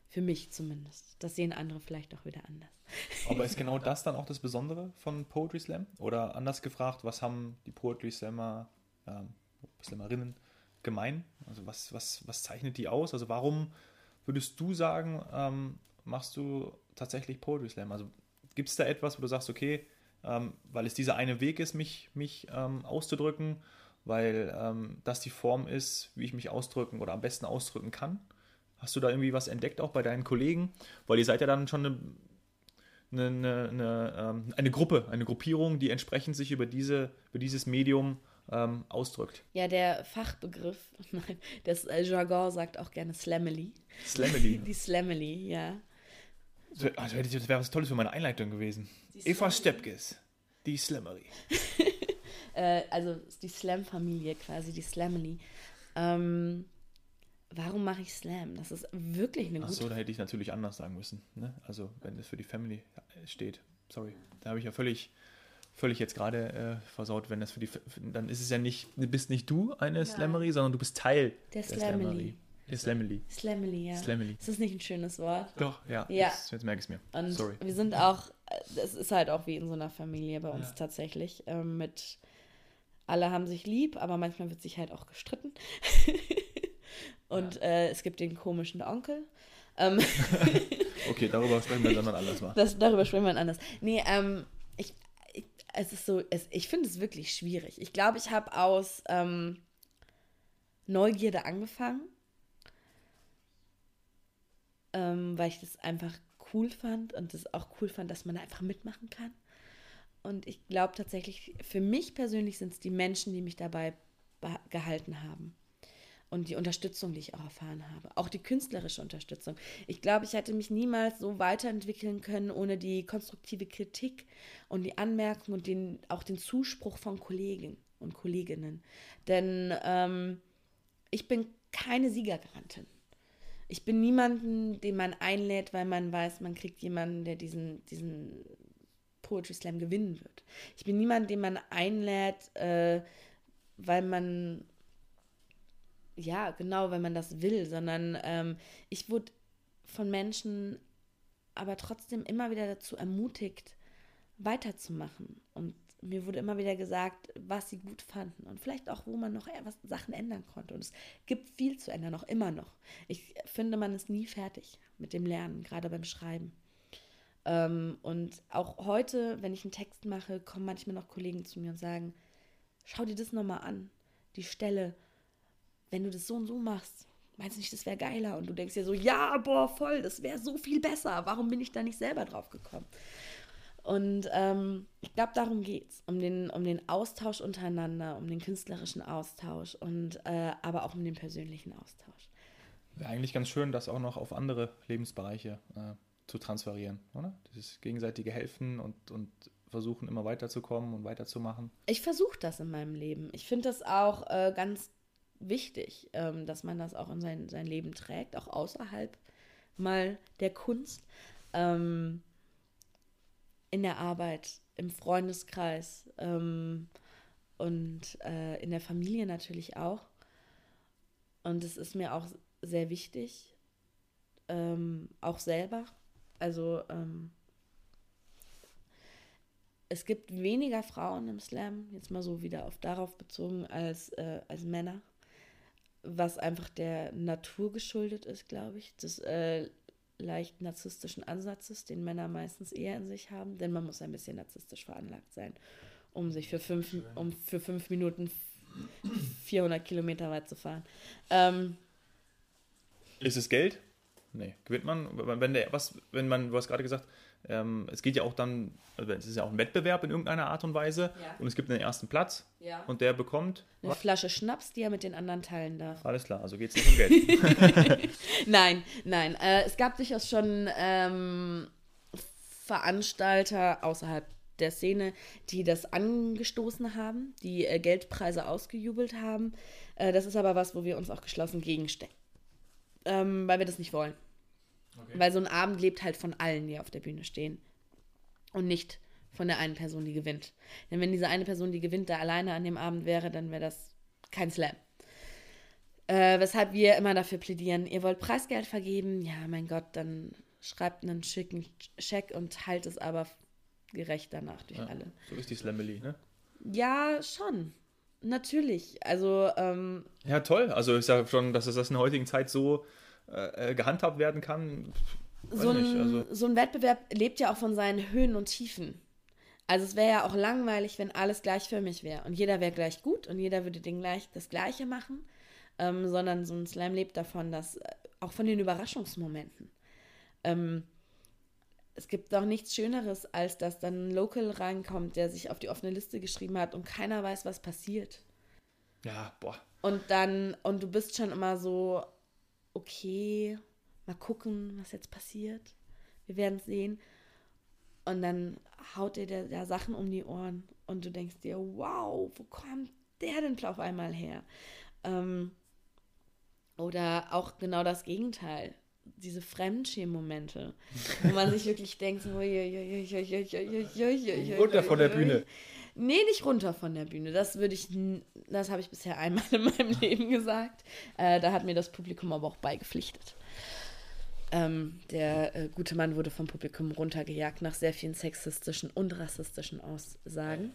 [SPEAKER 3] Für mich zumindest. Das sehen andere vielleicht auch wieder anders. (laughs)
[SPEAKER 2] Aber ist genau das dann auch das Besondere von Poetry Slam? Oder anders gefragt, was haben die Poetry Slammer, ähm, Slammerinnen gemein? Also was, was, was zeichnet die aus? Also warum würdest du sagen, ähm, machst du tatsächlich Poetry Slam? Also gibt es da etwas, wo du sagst, okay, ähm, weil es dieser eine Weg ist, mich, mich ähm, auszudrücken, weil ähm, das die Form ist, wie ich mich ausdrücken oder am besten ausdrücken kann? Hast du da irgendwie was entdeckt, auch bei deinen Kollegen? Weil ihr seid ja dann schon eine eine, eine, eine, ähm, eine Gruppe, eine Gruppierung, die entsprechend sich über, diese, über dieses Medium ähm, ausdrückt.
[SPEAKER 3] Ja, der Fachbegriff, (laughs) nein, das äh, Jargon sagt auch gerne Slamily.
[SPEAKER 2] Slamily. (laughs)
[SPEAKER 3] Die Slamily, ja.
[SPEAKER 2] Also, das wäre was Tolles für meine Einleitung gewesen. Eva Steppkes, die Slammery. (laughs)
[SPEAKER 3] Äh, also die Slam-Familie quasi, die Slamily. Ähm, warum mache ich Slam? Das ist wirklich eine gute
[SPEAKER 2] Achso, da hätte ich natürlich anders sagen müssen. Ne? Also, wenn es für die Family steht. Sorry. Da habe ich ja völlig, völlig jetzt gerade äh, versaut, wenn das für die. Für, dann ist es ja nicht, du bist nicht du eine Slammery, sondern du bist Teil
[SPEAKER 3] Der Slamily.
[SPEAKER 2] Der Slamily.
[SPEAKER 3] Slamily, ja.
[SPEAKER 2] Slamily.
[SPEAKER 3] Ist das nicht ein schönes Wort?
[SPEAKER 2] Doch, ja.
[SPEAKER 3] Ja.
[SPEAKER 2] Jetzt, jetzt merke ich es mir.
[SPEAKER 3] Und
[SPEAKER 2] Sorry.
[SPEAKER 3] wir sind auch, es ist halt auch wie in so einer Familie bei uns
[SPEAKER 2] Ja.
[SPEAKER 3] tatsächlich. Ähm, mit alle haben sich lieb, aber manchmal wird sich halt auch gestritten. (laughs) Und äh, es gibt den komischen Onkel. Ähm, (laughs)
[SPEAKER 2] Okay, darüber sprechen wir dann anders mal.
[SPEAKER 3] das, darüber sprechen wir anders. Nee, ähm, ich, ich, es ist so, es, ich finde es wirklich schwierig. Ich glaube, ich habe aus ähm, Neugierde angefangen, ähm, weil ich das einfach cool fand und das auch cool fand, dass man da einfach mitmachen kann. Und ich glaube tatsächlich, für mich persönlich sind es die Menschen, die mich dabei gehalten haben. Und die Unterstützung, die ich auch erfahren habe. Auch die künstlerische Unterstützung. Ich glaube, ich hätte mich niemals so weiterentwickeln können ohne die konstruktive Kritik und die Anmerkung und den, auch den Zuspruch von Kollegen und Kolleginnen. Denn ähm, ich bin keine Siegergarantin. Ich bin niemanden, den man einlädt, weil man weiß, man kriegt jemanden, der diesen, diesen Poetry Slam gewinnen wird. Ich bin niemand, den man einlädt, äh, weil man, ja, genau, weil man das will, sondern ähm, ich wurde von Menschen aber trotzdem immer wieder dazu ermutigt, weiterzumachen. Und mir wurde immer wieder gesagt, was sie gut fanden und vielleicht auch, wo man noch was Sachen ändern konnte. Und es gibt viel zu ändern, auch immer noch. Ich finde, man ist nie fertig mit dem Lernen, gerade beim Schreiben. Ähm, und auch heute, wenn ich einen Text mache, kommen manchmal noch Kollegen zu mir und sagen, schau dir das nochmal an, die Stelle, wenn du das so und so machst, meinst du nicht, das wäre geiler? Und du denkst dir so, ja, boah, voll, das wäre so viel besser. Warum bin ich da nicht selber drauf gekommen? Und ähm, ich glaube, darum geht es, um den, um den Austausch untereinander, um den künstlerischen Austausch und äh, aber auch um den persönlichen Austausch.
[SPEAKER 2] Wäre eigentlich ganz schön, das auch noch auf andere Lebensbereiche äh, zu transferieren, oder? Dieses gegenseitige Helfen und, und versuchen, immer weiterzukommen und weiterzumachen.
[SPEAKER 3] Ich versuche das in meinem Leben. Ich finde das auch äh, ganz wichtig, ähm, dass man das auch in sein, sein Leben trägt, auch außerhalb mal der Kunst, ähm, in der Arbeit, im Freundeskreis ähm, und äh, in der Familie natürlich auch. Und es ist mir auch sehr wichtig, ähm, auch selber. Also ähm, es gibt weniger Frauen im Slam, jetzt mal so wieder auf darauf bezogen, als, äh, als Männer, was einfach der Natur geschuldet ist, glaube ich, des äh, leicht narzisstischen Ansatzes, den Männer meistens eher in sich haben, denn man muss ein bisschen narzisstisch veranlagt sein, um sich für fünf, um für fünf Minuten 400 Kilometer weit zu fahren. Ähm,
[SPEAKER 2] Ist es Geld? Nee. Gewinnt man? Wenn der, was, wenn man, du hast gerade gesagt, ähm, es geht ja auch dann, also es ist ja auch ein Wettbewerb in irgendeiner Art und Weise
[SPEAKER 3] Ja.
[SPEAKER 2] und es gibt einen ersten Platz
[SPEAKER 3] ja.
[SPEAKER 2] und der bekommt.
[SPEAKER 3] Eine Flasche Schnaps, die er mit den anderen teilen darf.
[SPEAKER 2] Alles klar, also geht es nicht um Geld. (laughs)
[SPEAKER 3] Nein, nein. Äh, es gab durchaus schon ähm, Veranstalter außerhalb der Szene, die das angestoßen haben, die äh, Geldpreise ausgejubelt haben. Äh, das ist aber was, wo wir uns auch geschlossen gegenstecken. Ähm, weil wir das nicht wollen. Weil so ein Abend lebt halt von allen, die auf der Bühne stehen. Und nicht von der einen Person, die gewinnt. Denn wenn diese eine Person, die gewinnt, da alleine an dem Abend wäre, dann wäre das kein Slam. Äh, weshalb wir immer dafür plädieren, ihr wollt Preisgeld vergeben, ja, mein Gott, dann schreibt einen schicken Scheck und teilt es aber gerecht danach durch
[SPEAKER 2] Ja.
[SPEAKER 3] alle.
[SPEAKER 2] So ist die Slamily, ne?
[SPEAKER 3] Ja, schon. Natürlich. Also, ähm,
[SPEAKER 2] Ja, toll. Also ist ja schon, dass es das in der heutigen Zeit so äh, äh, gehandhabt werden kann.
[SPEAKER 3] So,
[SPEAKER 2] nicht,
[SPEAKER 3] ein,
[SPEAKER 2] also
[SPEAKER 3] so ein Wettbewerb lebt ja auch von seinen Höhen und Tiefen. Also es wäre ja auch langweilig, wenn alles gleichförmig wäre und jeder wäre gleich gut und jeder würde den gleich, das Gleiche machen, ähm, sondern so ein Slam lebt davon, dass äh, auch von den Überraschungsmomenten. Ähm, es gibt doch nichts Schöneres, als dass dann ein Local reinkommt, der sich auf die offene Liste geschrieben hat und keiner weiß, was passiert.
[SPEAKER 2] ja, boah.
[SPEAKER 3] Und dann, und du bist schon immer so, okay, mal gucken, was jetzt passiert. Wir werden es sehen. Und dann haut dir der, der Sachen um die Ohren und du denkst dir, wow, wo kommt der denn auf einmal her? Ähm, oder auch genau das Gegenteil. Diese Fremdschämen-Momente, wo man sich wirklich denkt, so,
[SPEAKER 2] runter von der Bühne.
[SPEAKER 3] Nee, nicht runter von der Bühne. Das würde ich, das habe ich bisher einmal in meinem Leben gesagt. Äh, da hat mir das Publikum aber auch beigepflichtet. Ähm, der äh, gute Mann wurde vom Publikum runtergejagt nach sehr vielen sexistischen und rassistischen Aussagen.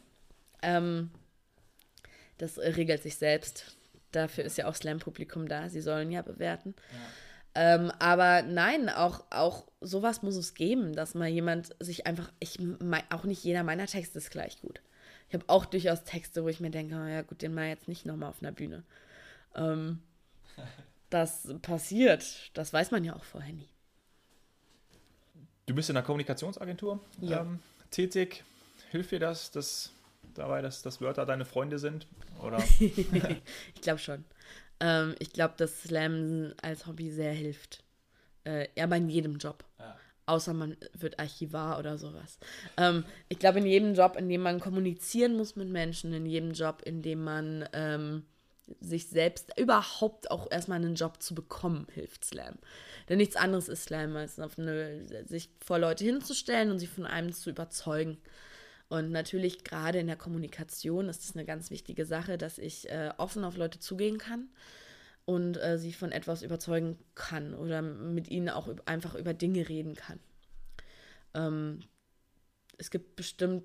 [SPEAKER 3] Ähm, das äh, regelt sich selbst. Dafür ist ja auch Slam-Publikum da. Sie sollen ja bewerten. Ja. Ähm, aber nein, auch, auch sowas muss es geben, dass mal jemand sich einfach, ich, auch nicht jeder meiner Texte ist gleich gut. Ich habe auch durchaus Texte, wo ich mir denke, oh ja gut, den mal jetzt nicht nochmal auf einer Bühne. Ähm, (laughs) das passiert. Das weiß man ja auch vorher nie.
[SPEAKER 2] Du bist in einer Kommunikationsagentur
[SPEAKER 3] ja.
[SPEAKER 2] ähm, tätig. Hilft dir das, dass dabei, dass, dass Wörter deine Freunde sind? Oder? (laughs)
[SPEAKER 3] ich glaube schon. Ähm, ich glaube, dass Slam als Hobby sehr hilft. Äh, aber in jedem Job. Ja außer man wird Archivar oder sowas. Ähm, ich glaube, in jedem Job, in dem man kommunizieren muss mit Menschen, in jedem Job, in dem man ähm, sich selbst überhaupt auch erstmal einen Job zu bekommen, hilft Slam. Denn nichts anderes ist Slam, als eine, sich vor Leute hinzustellen und sie von einem zu überzeugen. Und natürlich gerade in der Kommunikation ist es eine ganz wichtige Sache, dass ich äh, offen auf Leute zugehen kann und äh, sie von etwas überzeugen kann oder mit ihnen auch einfach über Dinge reden kann. Ähm, es gibt bestimmt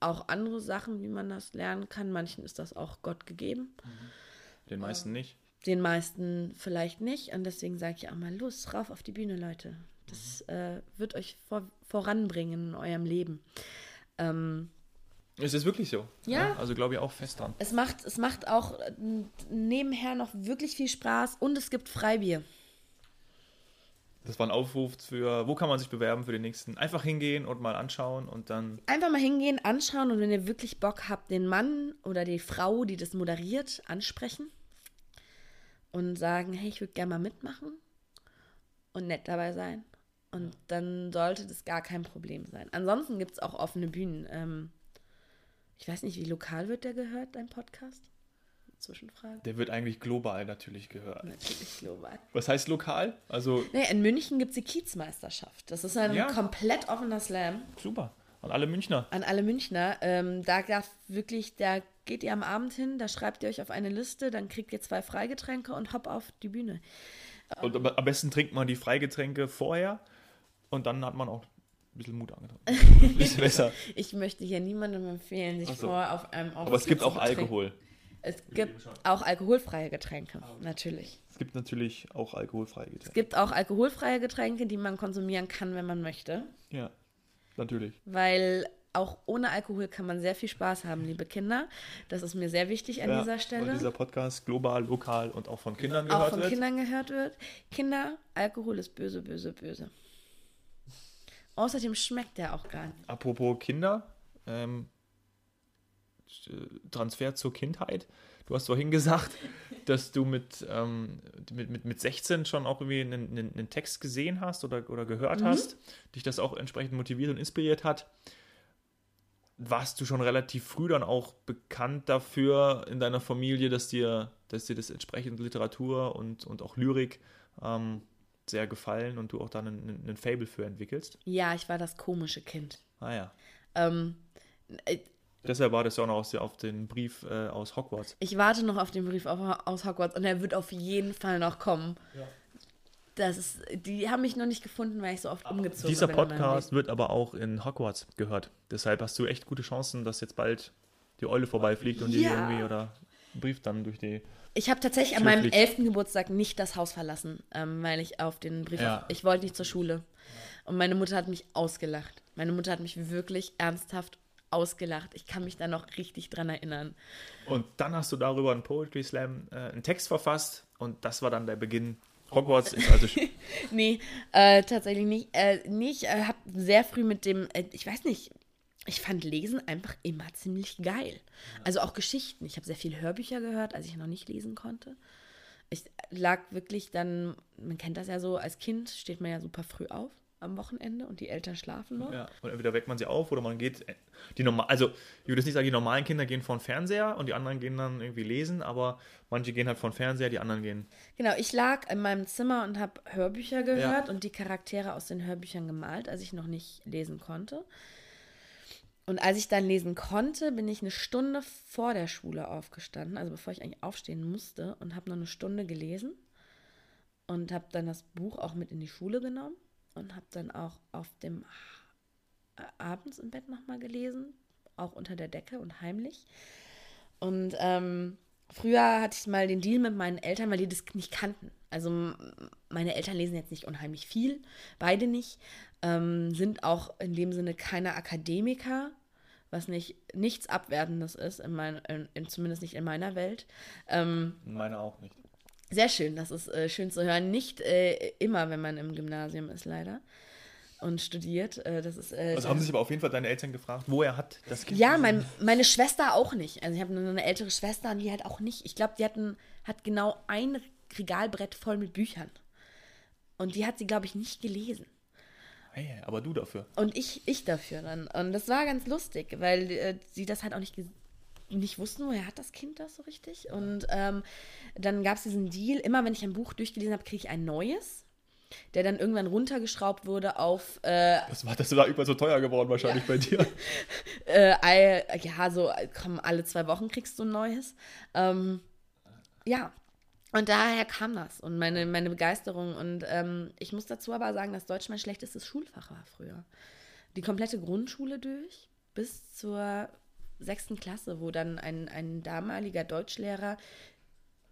[SPEAKER 3] auch andere Sachen, wie man das lernen kann. Manchen ist das auch Gott gegeben.
[SPEAKER 2] Den meisten ähm, nicht.
[SPEAKER 3] Den meisten vielleicht nicht. Und deswegen sage ich auch mal, los, rauf auf die Bühne, Leute. Das mhm. äh, wird euch vor, voranbringen in eurem Leben. Ähm,
[SPEAKER 2] es ist wirklich so.
[SPEAKER 3] Ja. ja
[SPEAKER 2] also glaube ich auch fest dran.
[SPEAKER 3] Es macht, es macht auch äh, nebenher noch wirklich viel Spaß und es gibt Freibier.
[SPEAKER 2] Das war ein Aufruf für, wo kann man sich bewerben für den nächsten? Einfach hingehen und mal anschauen und dann.
[SPEAKER 3] Einfach mal hingehen, anschauen und wenn ihr wirklich Bock habt, den Mann oder die Frau, die das moderiert, ansprechen und sagen, hey, ich würde gerne mal mitmachen und nett dabei sein. Und dann sollte das gar kein Problem sein. Ansonsten gibt es auch offene Bühnen. Ähm, ich weiß nicht, wie lokal wird der gehört, dein Podcast? Zwischenfrage.
[SPEAKER 2] Der wird eigentlich global natürlich gehört.
[SPEAKER 3] Natürlich global.
[SPEAKER 2] Was heißt lokal? Also.
[SPEAKER 3] Nee, in München gibt es die Kiezmeisterschaft. Das ist ein ja. komplett offener Slam.
[SPEAKER 2] Super. An alle Münchner.
[SPEAKER 3] An alle Münchner. Ähm, da darf wirklich, da geht ihr am Abend hin, da schreibt ihr euch auf eine Liste, dann kriegt ihr zwei Freigetränke und hopp auf die Bühne.
[SPEAKER 2] Und am besten trinkt man die Freigetränke vorher und dann hat man auch bisschen Mut angetan. (laughs) bisschen besser.
[SPEAKER 3] Ich möchte hier niemandem empfehlen, sich so. vor auf einem
[SPEAKER 2] Aber es gibt auch Alkohol.
[SPEAKER 3] Es gibt auch alkoholfreie Getränke, natürlich.
[SPEAKER 2] Es gibt natürlich auch alkoholfreie Getränke.
[SPEAKER 3] Es gibt auch alkoholfreie Getränke, die man konsumieren kann, wenn man möchte.
[SPEAKER 2] Ja, natürlich.
[SPEAKER 3] Weil auch ohne Alkohol kann man sehr viel Spaß haben, liebe Kinder. Das ist mir sehr wichtig an ja, dieser Stelle. Weil
[SPEAKER 2] dieser Podcast global, lokal und auch von Kindern gehört wird.
[SPEAKER 3] Auch von Kindern gehört wird. Kinder, Alkohol ist böse, böse, böse. Außerdem schmeckt der auch gar nicht.
[SPEAKER 2] Apropos Kinder, ähm, Transfer zur Kindheit. Du hast vorhin gesagt, (laughs) dass du mit, ähm, mit, mit, mit 16 schon auch irgendwie einen, einen, einen Text gesehen hast oder, oder gehört mhm. hast, dich das auch entsprechend motiviert und inspiriert hat. Warst du schon relativ früh dann auch bekannt dafür in deiner Familie, dass dir, dass dir das entsprechend Literatur und, und auch Lyrik ähm, sehr gefallen und du auch dann einen, einen Fable für entwickelst?
[SPEAKER 3] Ja, ich war das komische Kind.
[SPEAKER 2] Ah ja.
[SPEAKER 3] Ähm,
[SPEAKER 2] äh, Deshalb war das ja auch noch auf den Brief äh, aus Hogwarts.
[SPEAKER 3] Ich warte noch auf den Brief aus Hogwarts und er wird auf jeden Fall noch kommen. Ja. Das ist, die haben mich noch nicht gefunden, weil ich so oft aber umgezogen
[SPEAKER 2] Dieser bin. Dieser Podcast wird aber auch in Hogwarts gehört. Deshalb hast du echt gute Chancen, dass jetzt bald die Eule vorbeifliegt und ja. die irgendwie oder ein Brief dann durch die
[SPEAKER 3] ich habe tatsächlich an meinem elften Geburtstag nicht das Haus verlassen, ähm, weil ich auf den Brief. Ja. Auf, ich wollte nicht zur Schule. Und meine Mutter hat mich ausgelacht. Meine Mutter hat mich wirklich ernsthaft ausgelacht. Ich kann mich da noch richtig dran erinnern.
[SPEAKER 2] Und dann hast du darüber einen Poetry Slam, äh, einen Text verfasst und das war dann der Beginn. Hogwarts ist also. (laughs)
[SPEAKER 3] nee, äh, tatsächlich nicht. Äh, nicht, äh, habe sehr früh mit dem, äh, ich weiß nicht, ich fand Lesen einfach immer ziemlich geil. Also auch Geschichten. Ich habe sehr viel Hörbücher gehört, als ich noch nicht lesen konnte. Ich lag wirklich dann, man kennt das ja so, als Kind steht man ja super früh auf. am Wochenende und die Eltern schlafen noch.
[SPEAKER 2] Ja, und entweder weckt man sie auf oder man geht. Die normal, also, ich würde jetzt nicht sagen, die normalen Kinder gehen vor den Fernseher und die anderen gehen dann irgendwie lesen, aber manche gehen halt vor den Fernseher, die anderen gehen.
[SPEAKER 3] Genau, ich lag in meinem Zimmer und habe Hörbücher gehört und die Charaktere aus den Hörbüchern gemalt, als ich noch nicht lesen konnte. Und als ich dann lesen konnte, bin ich eine Stunde vor der Schule aufgestanden, also bevor ich eigentlich aufstehen musste und habe noch eine Stunde gelesen und habe dann das Buch auch mit in die Schule genommen und habe dann auch auf dem abends im Bett nochmal gelesen, auch unter der Decke und heimlich. Und ähm, früher hatte ich mal den Deal mit meinen Eltern, weil die das nicht kannten. Also meine Eltern lesen jetzt nicht unheimlich viel, beide nicht, ähm, sind auch in dem Sinne keine Akademiker, was nicht nichts Abwertendes ist, in mein, in, in, zumindest nicht in meiner Welt. Ähm,
[SPEAKER 2] Meine auch nicht.
[SPEAKER 3] sehr schön, das ist äh, schön zu hören. Nicht äh, immer, wenn man im Gymnasium ist, leider. Und studiert. Äh, das ist, äh,
[SPEAKER 2] Also haben sich aber auf jeden Fall deine Eltern gefragt, wo er hat das Kind.
[SPEAKER 3] ja, mein, meine Schwester auch nicht. Also ich habe nur eine ältere Schwester und die halt auch nicht. Ich glaube, die hatten, hat genau ein Regalbrett voll mit Büchern. Und die hat sie, glaube ich, nicht gelesen.
[SPEAKER 2] Hey, aber du dafür.
[SPEAKER 3] Und ich, ich dafür dann. Und das war ganz lustig, weil äh, sie das halt auch nicht, nicht wussten, woher hat das Kind das so richtig. Und ähm, dann gab es diesen Deal, immer wenn ich ein Buch durchgelesen habe, kriege ich ein neues, der dann irgendwann runtergeschraubt wurde auf äh,
[SPEAKER 2] Das war, das war überall so teuer geworden wahrscheinlich bei dir. (laughs)
[SPEAKER 3] äh, ja, so, komm, alle zwei Wochen kriegst du ein neues. Ähm, ja, und daher kam das und meine, meine Begeisterung. Und ähm, ich muss dazu aber sagen, dass Deutsch mein schlechtestes Schulfach war früher. Die komplette Grundschule durch bis zur sechsten Klasse, wo dann ein, ein damaliger Deutschlehrer,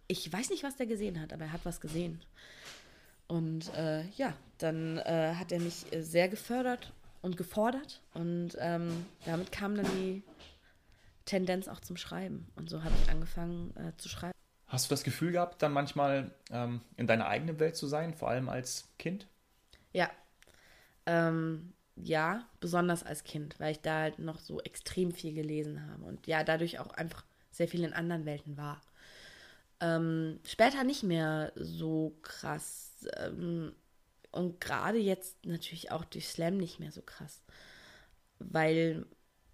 [SPEAKER 3] ich weiß nicht, was der gesehen hat, aber er hat was gesehen. Und äh, ja, dann äh, hat er mich äh, sehr gefördert und gefordert. Und ähm, damit kam dann die Tendenz auch zum Schreiben. Und so habe ich angefangen äh, zu schreiben.
[SPEAKER 2] Hast du das Gefühl gehabt, dann manchmal ähm, in deiner eigenen Welt zu sein, vor allem als Kind?
[SPEAKER 3] Ja. Ähm, ja, besonders als Kind, weil ich da halt noch so extrem viel gelesen habe und ja, dadurch auch einfach sehr viel in anderen Welten war. Ähm, später nicht mehr so krass. Ähm, und gerade jetzt natürlich auch durch Slam nicht mehr so krass. Weil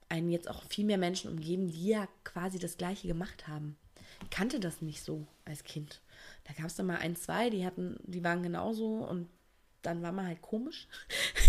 [SPEAKER 3] einen jetzt auch viel mehr Menschen umgeben, die ja quasi das Gleiche gemacht haben. Ich kannte das nicht so als Kind. Da gab es dann mal ein, zwei, die hatten, die waren genauso und dann war man halt komisch.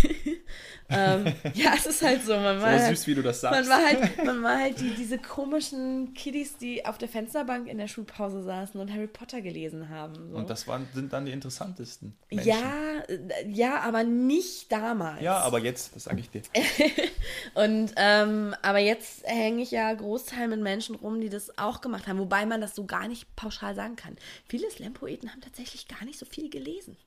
[SPEAKER 3] (laughs) ähm, ja, es ist halt so. Man war,
[SPEAKER 2] So
[SPEAKER 3] halt,
[SPEAKER 2] süß, wie du das
[SPEAKER 3] man
[SPEAKER 2] sagst.
[SPEAKER 3] war halt, (laughs) man war halt die, diese komischen Kiddies, die auf der Fensterbank in der Schulpause saßen und Harry Potter gelesen haben. So.
[SPEAKER 2] Und das waren, sind dann die interessantesten. Menschen.
[SPEAKER 3] ja, ja, aber nicht damals.
[SPEAKER 2] Ja, aber jetzt, das sage ich dir. (laughs)
[SPEAKER 3] Und ähm, aber jetzt hänge ich ja Großteil mit Menschen rum, die das auch gemacht haben, wobei man das so gar nicht pauschal sagen kann. Viele Slam-Poeten haben tatsächlich gar nicht so viel gelesen.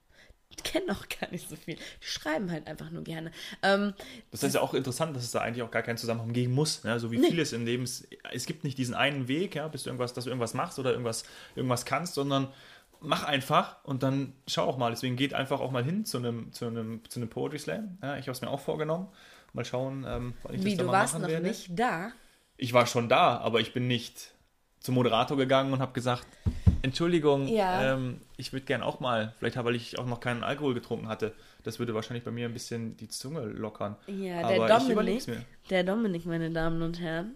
[SPEAKER 3] Kennen auch gar nicht so viel. Die schreiben halt einfach nur gerne. Ähm,
[SPEAKER 2] Das ist ja auch interessant, dass es da eigentlich auch gar keinen Zusammenhang geben muss. Ne? So wie vieles im Leben. Es- gibt nicht diesen einen Weg, ja, bis du irgendwas, dass du irgendwas machst oder irgendwas, irgendwas kannst, sondern mach einfach und dann schau auch mal. Deswegen geht einfach auch mal hin zu einem, zu einem, zu einem Poetry Slam. Ja, ich habe es mir auch vorgenommen. Mal schauen, ähm, wann ich
[SPEAKER 3] wie,
[SPEAKER 2] das dann
[SPEAKER 3] du warst noch
[SPEAKER 2] werde.
[SPEAKER 3] nicht da.
[SPEAKER 2] Ich war schon da, aber ich bin nicht zum Moderator gegangen und habe gesagt, Entschuldigung,
[SPEAKER 3] Ja.
[SPEAKER 2] ähm, ich würde gern auch mal, vielleicht weil ich auch noch keinen Alkohol getrunken hatte, das würde wahrscheinlich bei mir ein bisschen die Zunge lockern.
[SPEAKER 3] Ja,
[SPEAKER 2] aber
[SPEAKER 3] der
[SPEAKER 2] ich überleg's
[SPEAKER 3] Dominik,
[SPEAKER 2] mir.
[SPEAKER 3] der Dominik, meine Damen und Herren,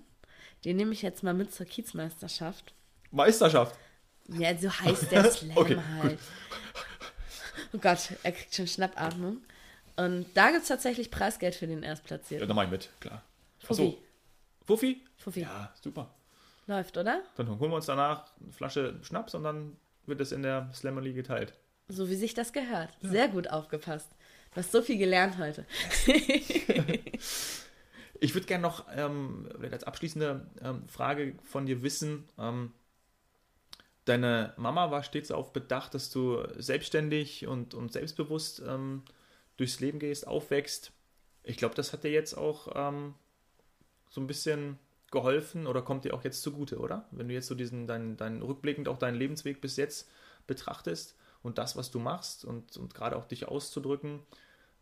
[SPEAKER 3] den nehme ich jetzt mal mit zur Kiezmeisterschaft.
[SPEAKER 2] Meisterschaft.
[SPEAKER 3] Ja, so heißt der (laughs) Slam
[SPEAKER 2] Okay,
[SPEAKER 3] halt. Oh Gott, er kriegt schon Schnappatmung. Und da gibt es tatsächlich Preisgeld für den
[SPEAKER 2] Ja,
[SPEAKER 3] Erstplatzierten.
[SPEAKER 2] dann mach ich mit, klar.
[SPEAKER 3] Fuffi.
[SPEAKER 2] Fuffi?
[SPEAKER 3] Fuffi.
[SPEAKER 2] Ja, super.
[SPEAKER 3] Läuft, oder?
[SPEAKER 2] Dann holen wir uns danach eine Flasche Schnaps und dann wird es in der Slammerly geteilt.
[SPEAKER 3] So wie sich das gehört. Sehr gut aufgepasst. Du hast so viel gelernt heute. (laughs)
[SPEAKER 2] Ich würde gerne noch ähm, vielleicht als abschließende ähm, Frage von dir wissen. Ähm, deine Mama war stets darauf bedacht, dass du selbstständig und, und selbstbewusst ähm, durchs Leben gehst, aufwächst. Ich glaube, das hat dir jetzt auch ähm, so ein bisschen geholfen oder kommt dir auch jetzt zugute, oder? Wenn du jetzt so diesen, deinen, deinen rückblickend auch deinen Lebensweg bis jetzt betrachtest und das, was du machst und, und gerade auch dich auszudrücken,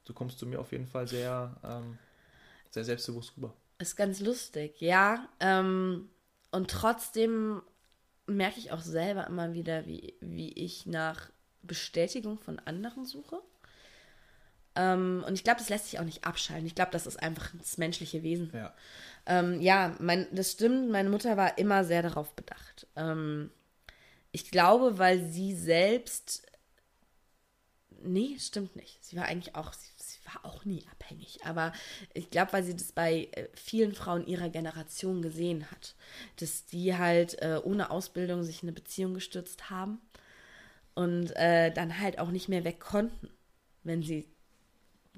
[SPEAKER 2] du kommst zu mir auf jeden Fall sehr, ähm, sehr selbstbewusst rüber.
[SPEAKER 3] Ist ganz lustig, ja. Ähm, und trotzdem merke ich auch selber immer wieder, wie, wie ich nach Bestätigung von anderen suche. Ähm, und ich glaube, das lässt sich auch nicht abschalten. Ich glaube, das ist einfach das menschliche Wesen.
[SPEAKER 2] Ja.
[SPEAKER 3] Ähm, ja, mein, das stimmt. Meine Mutter war immer sehr darauf bedacht. Ähm, ich glaube, weil sie selbst. Nee, stimmt nicht. Sie war eigentlich auch, sie, sie war auch nie abhängig. Aber ich glaube, weil sie das bei äh, vielen Frauen ihrer Generation gesehen hat, dass die halt äh, ohne Ausbildung sich in eine Beziehung gestürzt haben und äh, dann halt auch nicht mehr weg konnten, wenn sie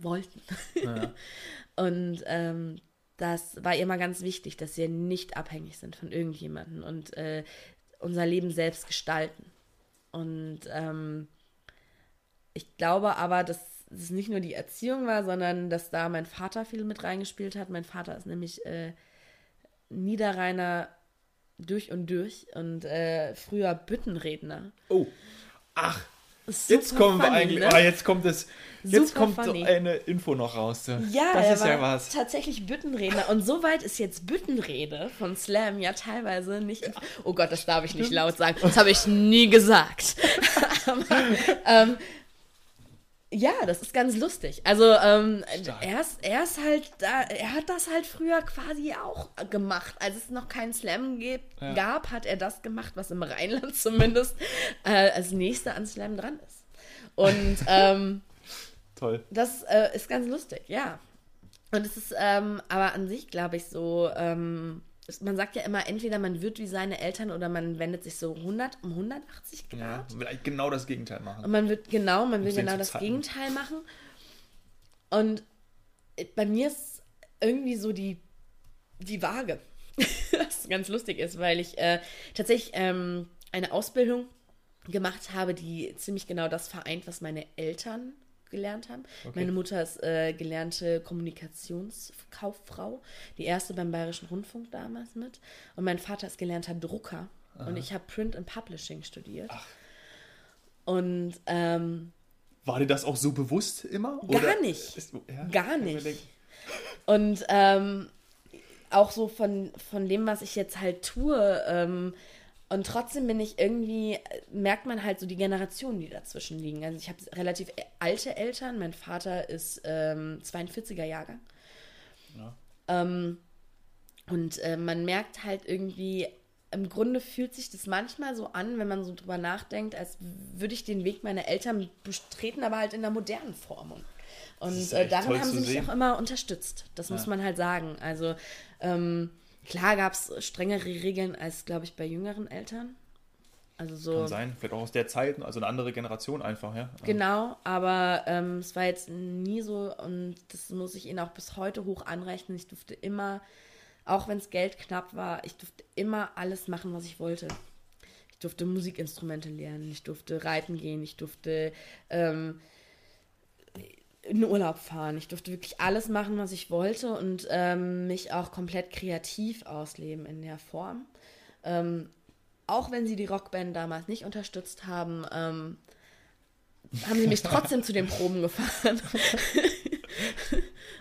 [SPEAKER 3] wollten.
[SPEAKER 2] Ja. (laughs)
[SPEAKER 3] Und ähm, das war ihr immer ganz wichtig, dass wir nicht abhängig sind von irgendjemandem und äh, unser Leben selbst gestalten. Und ähm, ich glaube aber, dass es nicht nur die Erziehung war, sondern dass da mein Vater viel mit reingespielt hat. Mein Vater ist nämlich äh, Niederrheiner durch und durch und äh, früher Büttenredner.
[SPEAKER 2] Oh. Ach,
[SPEAKER 3] Super
[SPEAKER 2] jetzt kommen wir
[SPEAKER 3] funny,
[SPEAKER 2] eigentlich.
[SPEAKER 3] ne?
[SPEAKER 2] Ah, jetzt kommt es. Jetzt kommt
[SPEAKER 3] funny.
[SPEAKER 2] eine Info noch raus.
[SPEAKER 3] Ja,
[SPEAKER 2] das ist ja was.
[SPEAKER 3] tatsächlich Büttenredner. Und soweit ist jetzt Büttenrede von Slam ja teilweise nicht. Oh Gott, das darf ich nicht laut sagen. Das habe ich nie gesagt. (laughs) Aber, ähm, ja, das ist ganz lustig. Also ähm, er, ist, er ist halt da, er hat das halt früher quasi auch gemacht. Als es noch keinen Slam gibt,
[SPEAKER 2] Ja.
[SPEAKER 3] gab, hat er das gemacht, was im Rheinland (laughs) zumindest äh, als nächster an Slam dran ist. Und (laughs) ähm,
[SPEAKER 2] Toll.
[SPEAKER 3] das äh, ist ganz lustig, ja. Und es ist ähm, aber an sich, glaube ich, so, ähm, man sagt ja immer, entweder man wird wie seine Eltern oder man wendet sich so 100 um 180 Grad.
[SPEAKER 2] Ja, vielleicht genau das Gegenteil machen.
[SPEAKER 3] Und man wird genau, man will genau das. Gegenteil machen. Und äh, bei mir ist irgendwie so die, die Waage. (laughs) Was ganz lustig ist, weil ich äh, tatsächlich ähm, eine Ausbildung gemacht habe, die ziemlich genau das vereint, was meine Eltern gelernt haben. Meine Mutter ist äh, gelernte Kommunikationskauffrau, die erste beim Bayerischen Rundfunk damals mit. Und mein Vater ist gelernter Drucker. Und ich habe Print and Publishing studiert. Und ähm,
[SPEAKER 2] War dir das auch so bewusst immer?
[SPEAKER 3] Gar nicht.
[SPEAKER 2] Ist, ja,
[SPEAKER 3] Gar nicht. Und ähm, auch so von, von dem, was ich jetzt halt tue. Ähm, und trotzdem bin ich irgendwie, merkt man halt so die Generationen, die dazwischen liegen. Also ich habe relativ alte Eltern. Mein Vater ist ähm, 42er Jahrgang.
[SPEAKER 2] Ja.
[SPEAKER 3] Ähm, und äh, man merkt halt irgendwie, im Grunde fühlt sich das manchmal so an, wenn man so drüber nachdenkt, als würde ich den Weg meiner Eltern betreten, aber halt in der modernen Form. Und, äh, darin haben sie mich
[SPEAKER 2] sehen.
[SPEAKER 3] auch immer unterstützt. Das muss man halt sagen. Also ähm, klar gab es strengere Regeln als, glaube ich, bei jüngeren Eltern. Also so.
[SPEAKER 2] Kann sein, vielleicht auch aus der Zeit, also eine andere Generation einfach, ja.
[SPEAKER 3] Genau, aber ähm, es war jetzt nie so und das muss ich ihnen auch bis heute hoch anrechnen. Ich durfte immer, auch wenn es Geld knapp war, ich durfte immer alles machen, was ich wollte. Ich durfte Musikinstrumente lernen, ich durfte reiten gehen, ich durfte ähm, in den Urlaub fahren, ich durfte wirklich alles machen, was ich wollte und ähm, mich auch komplett kreativ ausleben in der Form. Ähm, auch wenn sie die Rockband damals nicht unterstützt haben, ähm, haben sie mich (laughs) trotzdem zu den Proben gefahren. (laughs)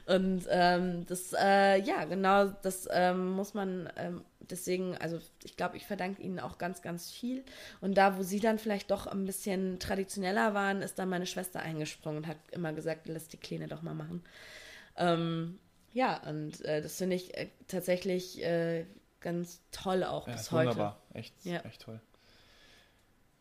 [SPEAKER 3] Und ähm, das, äh, ja, genau, das ähm, muss man ähm, deswegen, also ich glaube, ich verdanke ihnen auch ganz, ganz viel. Und da, wo sie dann vielleicht doch ein bisschen traditioneller waren, ist dann meine Schwester eingesprungen und hat immer gesagt, lass die Kleine doch mal machen. Ähm, ja, und äh, das finde ich äh, tatsächlich äh, ganz toll auch
[SPEAKER 2] Ja,
[SPEAKER 3] bis heute.
[SPEAKER 2] wunderbar. Echt,
[SPEAKER 3] Ja.
[SPEAKER 2] echt toll.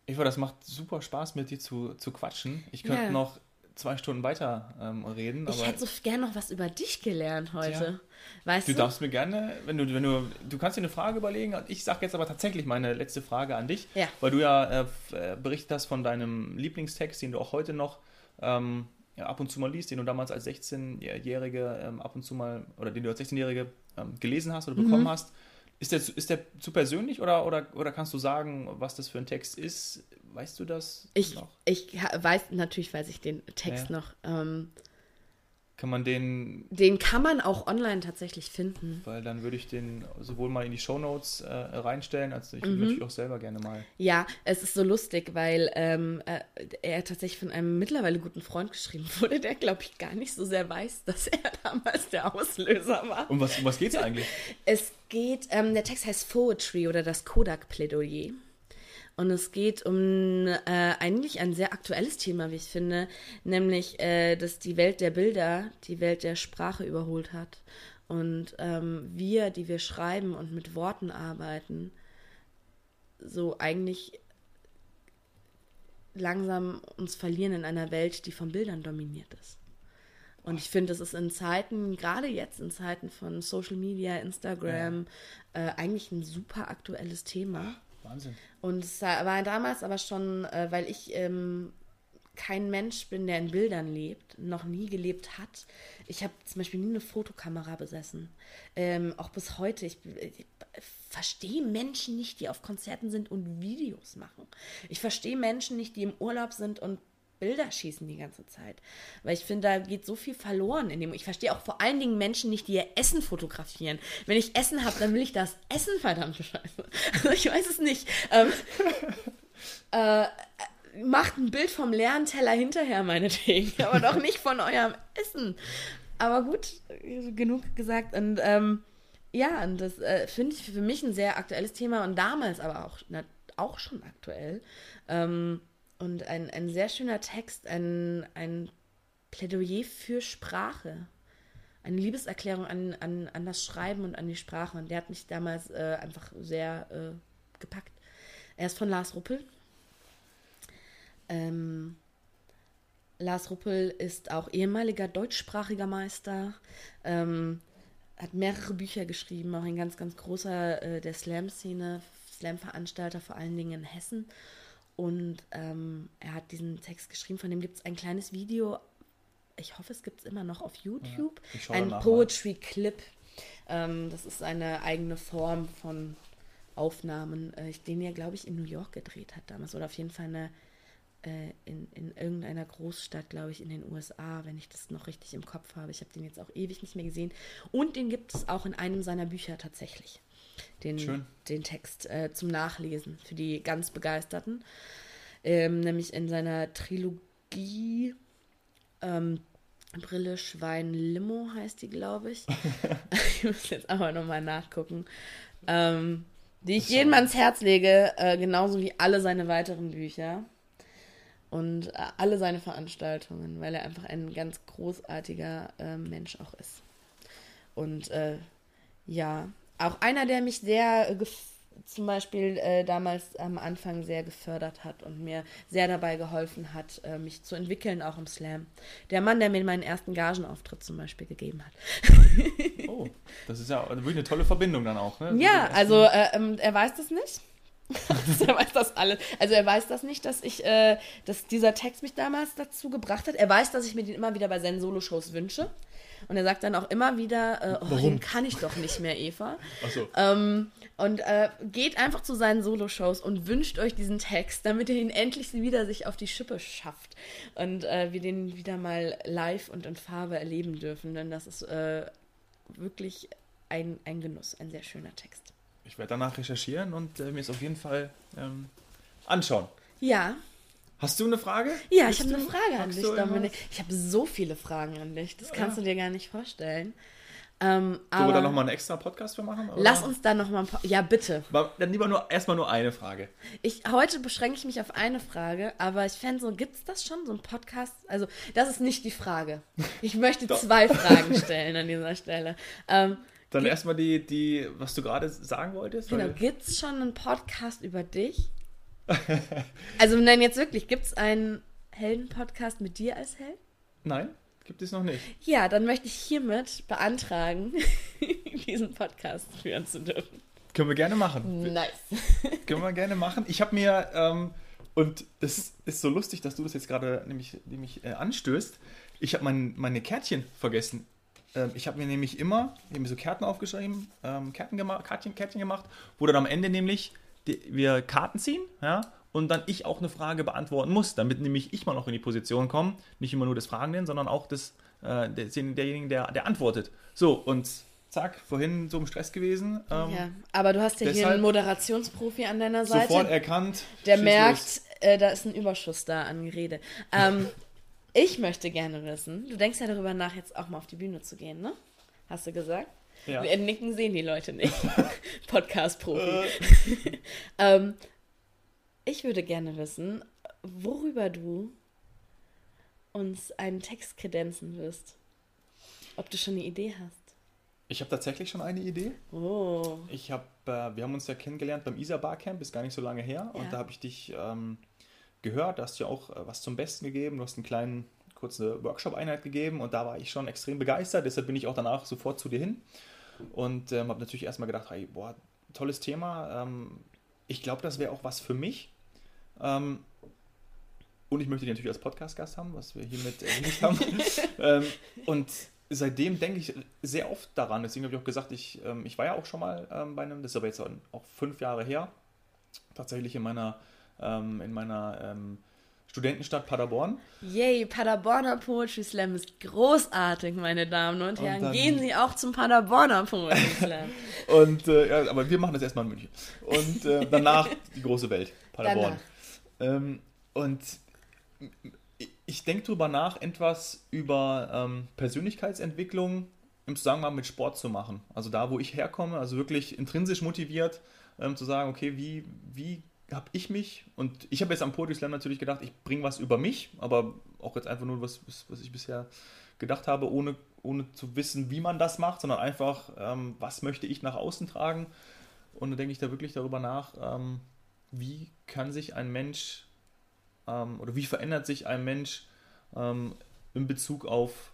[SPEAKER 2] Eva, das macht super Spaß, mit dir zu, zu quatschen. Ich könnte
[SPEAKER 3] Ja.
[SPEAKER 2] noch zwei Stunden weiter ähm, reden,
[SPEAKER 3] Ich hätte so gern noch was über dich gelernt heute. Weißt
[SPEAKER 2] du
[SPEAKER 3] du?
[SPEAKER 2] darfst mir gerne, wenn du, wenn du, du kannst dir eine Frage überlegen. Ich sage jetzt aber tatsächlich meine letzte Frage an dich,
[SPEAKER 3] Ja.
[SPEAKER 2] weil du ja äh, äh, berichtet hast von deinem Lieblingstext, den du auch heute noch ähm, ja, ab und zu mal liest, den du damals als 16-Jährige ähm, ab und zu mal, oder den du als 16-Jährige ähm, gelesen hast oder
[SPEAKER 3] Mhm.
[SPEAKER 2] bekommen hast. Ist der, zu- ist der zu persönlich oder, oder, oder kannst du sagen, was das für ein Text ist? Weißt du das
[SPEAKER 3] Ich,
[SPEAKER 2] noch?
[SPEAKER 3] ich weiß, natürlich weiß ich den Text
[SPEAKER 2] Ja.
[SPEAKER 3] noch. Ähm,
[SPEAKER 2] Kann man den,
[SPEAKER 3] den kann man auch online tatsächlich finden.
[SPEAKER 2] weil dann würde ich den sowohl mal in die Shownotes äh, reinstellen, als ich
[SPEAKER 3] Mhm.
[SPEAKER 2] würde natürlich auch selber gerne mal.
[SPEAKER 3] Ja, es ist so lustig, weil ähm, äh, er tatsächlich von einem mittlerweile guten Freund geschrieben (laughs) wurde, der, glaube ich, gar nicht so sehr weiß, dass er (laughs) damals der Auslöser war.
[SPEAKER 2] Um was, um was geht es eigentlich?
[SPEAKER 3] Es geht, ähm, der Text heißt Poetry oder das Kodak-Plädoyer. Und es geht um äh, eigentlich ein sehr aktuelles Thema, wie ich finde, nämlich, äh, dass die Welt der Bilder die Welt der Sprache überholt hat. Und ähm, wir, die wir schreiben und mit Worten arbeiten, so eigentlich langsam uns verlieren in einer Welt, die von Bildern dominiert ist. Und ich finde, das ist in Zeiten, gerade jetzt in Zeiten von Social Media, Instagram, ja. äh, eigentlich ein super aktuelles Thema.
[SPEAKER 2] Wahnsinn.
[SPEAKER 3] Und es war damals aber schon, äh, weil ich ähm, kein Mensch bin, der in Bildern lebt, noch nie gelebt hat. Ich habe zum Beispiel nie eine Fotokamera besessen. Ähm, auch bis heute. Ich, ich verstehe Menschen nicht, die auf Konzerten sind und Videos machen. Ich verstehe Menschen nicht, die im Urlaub sind und Bilder schießen die ganze Zeit. Weil ich finde, da geht so viel verloren in dem. Ich verstehe auch vor allen Dingen Menschen nicht, die ihr Essen fotografieren. Wenn ich Essen habe, dann will ich das Essen, verdammte Scheiße. (laughs) Also ich weiß es nicht. Ähm, (laughs) äh, macht ein Bild vom leeren Teller hinterher, meinetwegen. (laughs) Aber doch nicht von eurem Essen. Aber gut, genug gesagt. Und ähm, ja, und das äh, finde ich für mich ein sehr aktuelles Thema und damals aber auch, na, auch schon aktuell. Ähm, und ein, ein sehr schöner Text, ein, ein Plädoyer für Sprache. Eine Liebeserklärung an, an, an das Schreiben und an die Sprache. Und der hat mich damals äh, einfach sehr äh, gepackt. Er ist von Lars Ruppel. Ähm, Lars Ruppel ist auch ehemaliger deutschsprachiger Meister, ähm, hat mehrere Bücher geschrieben, auch ein ganz, ganz großer äh, der Slam-Szene, Slam-Veranstalter, vor allen Dingen in Hessen. Und ähm, er hat diesen Text geschrieben, von dem gibt es ein kleines Video. Ich hoffe, es gibt es immer noch auf YouTube. Ja, ein Poetry Clip. Ähm, das ist eine eigene Form von Aufnahmen, äh, den er, glaube ich, in New York gedreht hat damals. Oder auf jeden Fall eine, äh, in, in irgendeiner Großstadt, glaube ich, in den USA, wenn ich das noch richtig im Kopf habe. Ich habe den jetzt auch ewig nicht mehr gesehen. Und den gibt es auch in einem seiner Bücher tatsächlich den, den Text äh, zum Nachlesen für die ganz Begeisterten. Ähm, nämlich in seiner Trilogie ähm, Brille, Schwein, Limo heißt die, glaube ich. (laughs) (laughs) ich muss jetzt aber nochmal nachgucken. Ähm, die ich jedem ans Herz lege, äh, genauso wie alle seine weiteren Bücher und äh, alle seine Veranstaltungen, weil er einfach ein ganz großartiger äh, Mensch auch ist. Und äh, ja, auch einer, der mich sehr zum Beispiel äh, damals am Anfang sehr gefördert hat und mir sehr dabei geholfen hat, äh, mich zu entwickeln, auch im Slam. Der Mann, der mir meinen ersten Gagenauftritt zum Beispiel gegeben hat. (laughs)
[SPEAKER 2] oh, das ist ja wirklich eine tolle Verbindung dann auch, ne?
[SPEAKER 3] Ja, also äh, ähm, er weiß das nicht. (laughs) er weiß das alles. Also er weiß das nicht, dass ich, äh, dass dieser Text mich damals dazu gebracht hat. Er weiß, dass ich mir den immer wieder bei seinen Soloshows wünsche. Und er sagt dann auch immer wieder, äh, oh, den kann ich doch nicht mehr, Eva.
[SPEAKER 2] Ach so.
[SPEAKER 3] Ähm, und äh, geht einfach zu seinen Soloshows und wünscht euch diesen Text, damit er ihn endlich wieder sich auf die Schippe schafft. Und äh, wir den wieder mal live und in Farbe erleben dürfen. Denn das ist äh, wirklich ein, ein Genuss, ein sehr schöner Text.
[SPEAKER 2] Ich werde danach recherchieren und äh, mir es auf jeden Fall ähm, anschauen.
[SPEAKER 3] Ja,
[SPEAKER 2] Hast du eine Frage?
[SPEAKER 3] Ja, Bist ich habe eine Frage an dich, Dominik. Ich habe so viele Fragen an dich. Das kannst ja. du dir gar nicht vorstellen. Ähm,
[SPEAKER 2] Sollen wir da nochmal einen extra Podcast für machen?
[SPEAKER 3] Oder? Lass uns da nochmal. Ja, bitte.
[SPEAKER 2] Dann lieber nur erstmal nur eine Frage.
[SPEAKER 3] Ich, heute beschränke ich mich auf eine Frage, aber ich fände so, gibt es das schon, so ein Podcast? Also, das ist nicht die Frage. Ich möchte (laughs) zwei Fragen stellen an dieser Stelle. Ähm,
[SPEAKER 2] Dann erstmal die, die, was du gerade sagen wolltest.
[SPEAKER 3] Genau, gibt es schon einen Podcast über dich? Also nein, jetzt wirklich, gibt es einen Helden-Podcast mit dir als Held?
[SPEAKER 2] Nein, gibt es noch nicht.
[SPEAKER 3] Ja, dann möchte ich hiermit beantragen, (laughs) diesen Podcast führen zu dürfen.
[SPEAKER 2] Können wir gerne machen.
[SPEAKER 3] Nice. (laughs)
[SPEAKER 2] Können wir gerne machen. Ich habe mir, ähm, und es ist so lustig, dass du das jetzt gerade nämlich, nämlich äh, anstößt, ich habe mein, meine Kärtchen vergessen. Ähm, ich habe mir nämlich immer, ich habe mir so Kärten aufgeschrieben, ähm, Kärten gemacht, Kärtchen, Kärtchen gemacht, wo dann am Ende nämlich die, wir Karten ziehen, ja, und dann ich auch eine Frage beantworten muss, damit nämlich ich mal noch in die Position komme, nicht immer nur des Fragenden, sondern auch des, äh, derjenigen, der, der antwortet. So, und zack, vorhin so im Stress gewesen.
[SPEAKER 3] Ähm, ja, aber du hast ja hier einen Moderationsprofi an deiner Seite.
[SPEAKER 2] Sofort erkannt.
[SPEAKER 3] Der merkt, äh, da ist ein Überschuss da an Gerede. Ähm, (laughs) ich möchte gerne wissen, du denkst ja darüber nach, jetzt auch mal auf die Bühne zu gehen, ne? Hast du gesagt? Ja. Nicken sehen die Leute nicht. (laughs) Podcast-Profi. Äh. (laughs) ähm, Ich würde gerne wissen, worüber du uns einen Text kredenzen wirst. Ob du schon eine Idee hast.
[SPEAKER 2] Ich habe tatsächlich schon eine Idee.
[SPEAKER 3] Oh.
[SPEAKER 2] Ich habe, äh, wir haben uns ja kennengelernt beim Isar Barcamp, ist gar nicht so lange her.
[SPEAKER 3] Ja.
[SPEAKER 2] Und da habe ich dich ähm, gehört, da hast du ja auch äh, was zum Besten gegeben. Du hast einen kleinen, kurze Workshop-Einheit gegeben und da war ich schon extrem begeistert. Deshalb bin ich auch danach sofort zu dir hin und ähm, habe natürlich erstmal gedacht, hey, boah, tolles Thema. Ähm, ich glaube, das wäre auch was für mich. Ähm, und ich möchte dich natürlich als Podcast-Gast haben, was wir hiermit erledigt haben. (laughs) ähm, und seitdem denke ich sehr oft daran. Deswegen habe ich auch gesagt, ich, ähm, ich war ja auch schon mal ähm, bei einem, das ist aber jetzt auch fünf Jahre her, tatsächlich in meiner, ähm, in meiner ähm, Studentenstadt Paderborn.
[SPEAKER 3] Yay, Paderborner Poetry Slam ist großartig, meine Damen und
[SPEAKER 2] Und
[SPEAKER 3] Herren.
[SPEAKER 2] dann-
[SPEAKER 3] Gehen Sie auch zum Paderborner Poetry Slam. (laughs)
[SPEAKER 2] Und, äh, ja, aber wir machen das erstmal in München. Und äh, danach die große Welt, Paderborn. Ähm, und ich denke darüber nach, etwas über ähm, Persönlichkeitsentwicklung im Zusammenhang mit Sport zu machen. Also da, wo ich herkomme, also wirklich intrinsisch motiviert ähm, zu sagen, okay, wie, wie habe ich mich? Und ich habe jetzt am Poetry natürlich gedacht, ich bringe was über mich, aber auch jetzt einfach nur was, was- was ich bisher gedacht habe, ohne, ohne zu wissen, wie man das macht, sondern einfach, ähm, was möchte ich nach außen tragen. Und dann denke ich da wirklich darüber nach, ähm, wie kann sich ein Mensch ähm, oder wie verändert sich ein Mensch ähm, in Bezug auf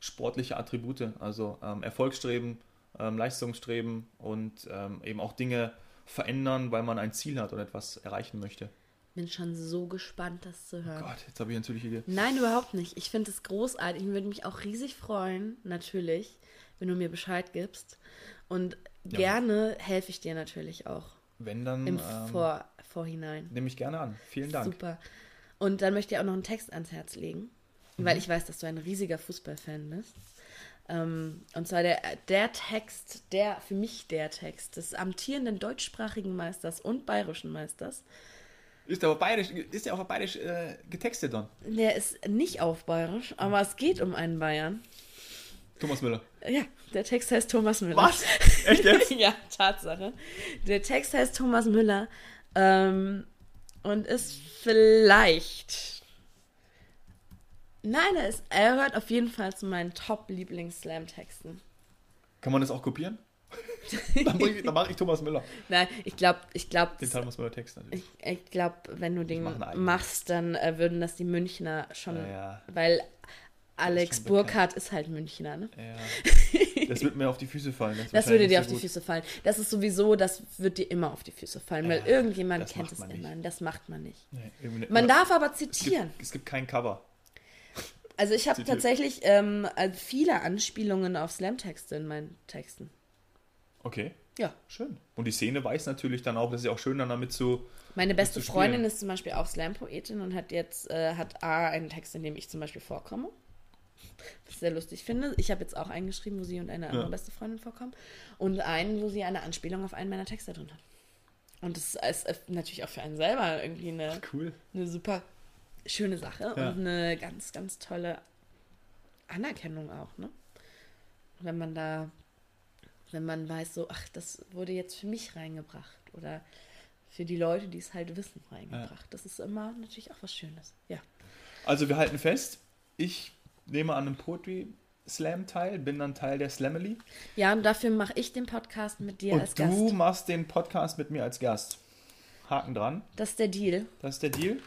[SPEAKER 2] sportliche Attribute, also ähm, Erfolgsstreben, ähm, Leistungsstreben und ähm, eben auch Dinge verändern, weil man ein Ziel hat oder etwas erreichen möchte.
[SPEAKER 3] Bin schon so gespannt, das zu hören.
[SPEAKER 2] Gott, jetzt habe ich natürlich hier.
[SPEAKER 3] Nein, überhaupt nicht. Ich finde es großartig. Ich würde mich auch riesig freuen, natürlich, wenn du mir Bescheid gibst. Und
[SPEAKER 2] Ja.
[SPEAKER 3] gerne helfe ich dir natürlich auch
[SPEAKER 2] Wenn dann,
[SPEAKER 3] im
[SPEAKER 2] ähm,
[SPEAKER 3] Vor Vorhinein.
[SPEAKER 2] nehme ich gerne an. Vielen Dank.
[SPEAKER 3] Super. Und dann möchte ich auch noch einen Text ans Herz legen,
[SPEAKER 2] Mhm.
[SPEAKER 3] weil ich weiß, dass du ein riesiger Fußballfan bist. Ähm, und zwar der, der Text, der, für mich der Text des amtierenden deutschsprachigen Meisters und bayerischen Meisters.
[SPEAKER 2] Ist der auf bayerisch, ist der auf bayerisch äh, getextet dann?
[SPEAKER 3] Der ist nicht auf bayerisch, aber es geht um einen Bayern.
[SPEAKER 2] Thomas Müller.
[SPEAKER 3] Ja, der Text heißt Thomas Müller.
[SPEAKER 2] Was? (laughs) Echt jetzt?
[SPEAKER 3] ja, Tatsache. Der Text heißt Thomas Müller ähm, und ist vielleicht. Nein, er, ist, er gehört auf jeden Fall zu meinen Top-Lieblings-Slam-Texten.
[SPEAKER 2] Kann man das auch kopieren? (laughs) dann ich- dann mache ich Thomas Müller.
[SPEAKER 3] Nein, ich glaube, ich glaube,
[SPEAKER 2] Den Thomas Müller Text natürlich.
[SPEAKER 3] ich, ich glaube, wenn du den machst, dann äh, würden das die Münchner schon,
[SPEAKER 2] Ja, ja.
[SPEAKER 3] weil Alex Burkhardt ist halt Münchner, ne?
[SPEAKER 2] Ja. (laughs) Das wird mir auf die Füße fallen. ist
[SPEAKER 3] Das würde dir
[SPEAKER 2] so
[SPEAKER 3] auf die. Füße fallen. Das ist sowieso, das wird dir immer auf die Füße fallen, weil irgendjemand
[SPEAKER 2] das
[SPEAKER 3] kennt es immer.
[SPEAKER 2] nicht.
[SPEAKER 3] Das macht man nicht.
[SPEAKER 2] Nee.
[SPEAKER 3] Man darf aber
[SPEAKER 2] es
[SPEAKER 3] zitieren.
[SPEAKER 2] gibt, es gibt kein Cover.
[SPEAKER 3] Also ich habe tatsächlich ähm, äh, viele Anspielungen auf Slam-Texte in meinen Texten.
[SPEAKER 2] Okay,
[SPEAKER 3] Ja.
[SPEAKER 2] schön. Und die Szene weiß natürlich dann auch, das ist ja auch schön, dann damit zu.
[SPEAKER 3] Meine beste
[SPEAKER 2] zu.
[SPEAKER 3] Freundin ist zum Beispiel auch Slam-Poetin und hat jetzt äh, hat A einen Text, in dem ich zum Beispiel vorkomme. Was ich sehr lustig finde. Ich habe jetzt auch einen geschrieben, wo sie und eine andere
[SPEAKER 2] Ja.
[SPEAKER 3] beste Freundin vorkommen. Und einen, wo sie eine Anspielung auf einen meiner Texte drin hat. Und das ist äh, natürlich auch für einen selber irgendwie eine,
[SPEAKER 2] Cool.
[SPEAKER 3] eine super schöne Sache
[SPEAKER 2] Ja.
[SPEAKER 3] und eine ganz, ganz tolle Anerkennung auch, ne? Wenn man da, wenn man weiß, so, ach, das wurde jetzt für mich reingebracht oder für die Leute, die es halt wissen, reingebracht. Das ist immer natürlich auch was Schönes. Ja.
[SPEAKER 2] Also wir halten fest, ich nehme an einem Poetry Slam teil, bin dann Teil der Slamily.
[SPEAKER 3] Ja, und dafür mache ich den Podcast mit dir als
[SPEAKER 2] Und
[SPEAKER 3] Gast.
[SPEAKER 2] du machst den Podcast mit mir als Gast. Haken dran.
[SPEAKER 3] Das ist der Deal.
[SPEAKER 2] Das ist der Deal.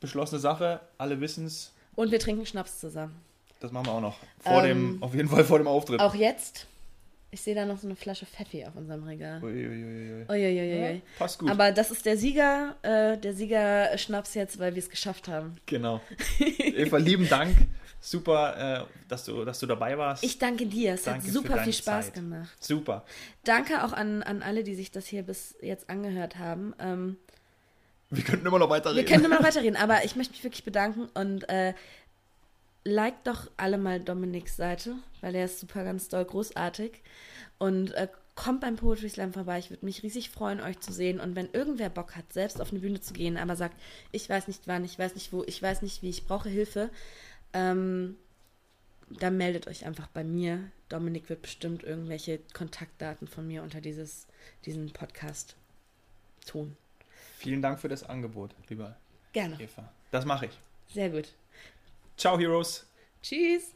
[SPEAKER 2] Beschlossene Sache, alle wissen es.
[SPEAKER 3] Und wir trinken Schnaps zusammen.
[SPEAKER 2] Das machen wir auch noch. Vor
[SPEAKER 3] Ähm,
[SPEAKER 2] dem, auf jeden Fall vor dem Auftritt.
[SPEAKER 3] Auch jetzt. Ich sehe da noch so eine Flasche Pfeffi auf unserem Regal.
[SPEAKER 2] Uiuiui.
[SPEAKER 3] Uiuiuiui.
[SPEAKER 2] Ja, passt gut.
[SPEAKER 3] Aber das ist der Sieger, äh, der Sieger-Schnaps jetzt, weil wir es geschafft haben.
[SPEAKER 2] Genau. (laughs) Eva, lieben Dank. Super, äh, dass, du, dass du dabei warst.
[SPEAKER 3] Ich danke dir. Es
[SPEAKER 2] Danke
[SPEAKER 3] hat super viel Spaß
[SPEAKER 2] Zeit.
[SPEAKER 3] gemacht.
[SPEAKER 2] Super.
[SPEAKER 3] Danke auch an, an alle, die sich das hier bis jetzt angehört haben. Ähm,
[SPEAKER 2] Wir könnten immer noch
[SPEAKER 3] wir
[SPEAKER 2] weiterreden.
[SPEAKER 3] können immer noch weiterreden, aber ich möchte mich wirklich bedanken und äh, liked doch alle mal Dominiks Seite, weil er ist super ganz doll großartig. Und äh, kommt beim Poetry Slam vorbei. Ich würde mich riesig freuen, euch zu sehen. Und wenn irgendwer Bock hat, selbst auf eine Bühne zu gehen, aber sagt, ich weiß nicht wann, ich weiß nicht wo, ich weiß nicht wie, ich brauche Hilfe, ähm, dann meldet euch einfach bei mir. Dominik wird bestimmt irgendwelche Kontaktdaten von mir unter dieses, diesen Podcast tun.
[SPEAKER 2] Vielen Dank für das Angebot, lieber
[SPEAKER 3] Gerne.
[SPEAKER 2] Eva. Das mache ich.
[SPEAKER 3] Sehr gut.
[SPEAKER 2] Ciao, Heroes.
[SPEAKER 3] Tschüss.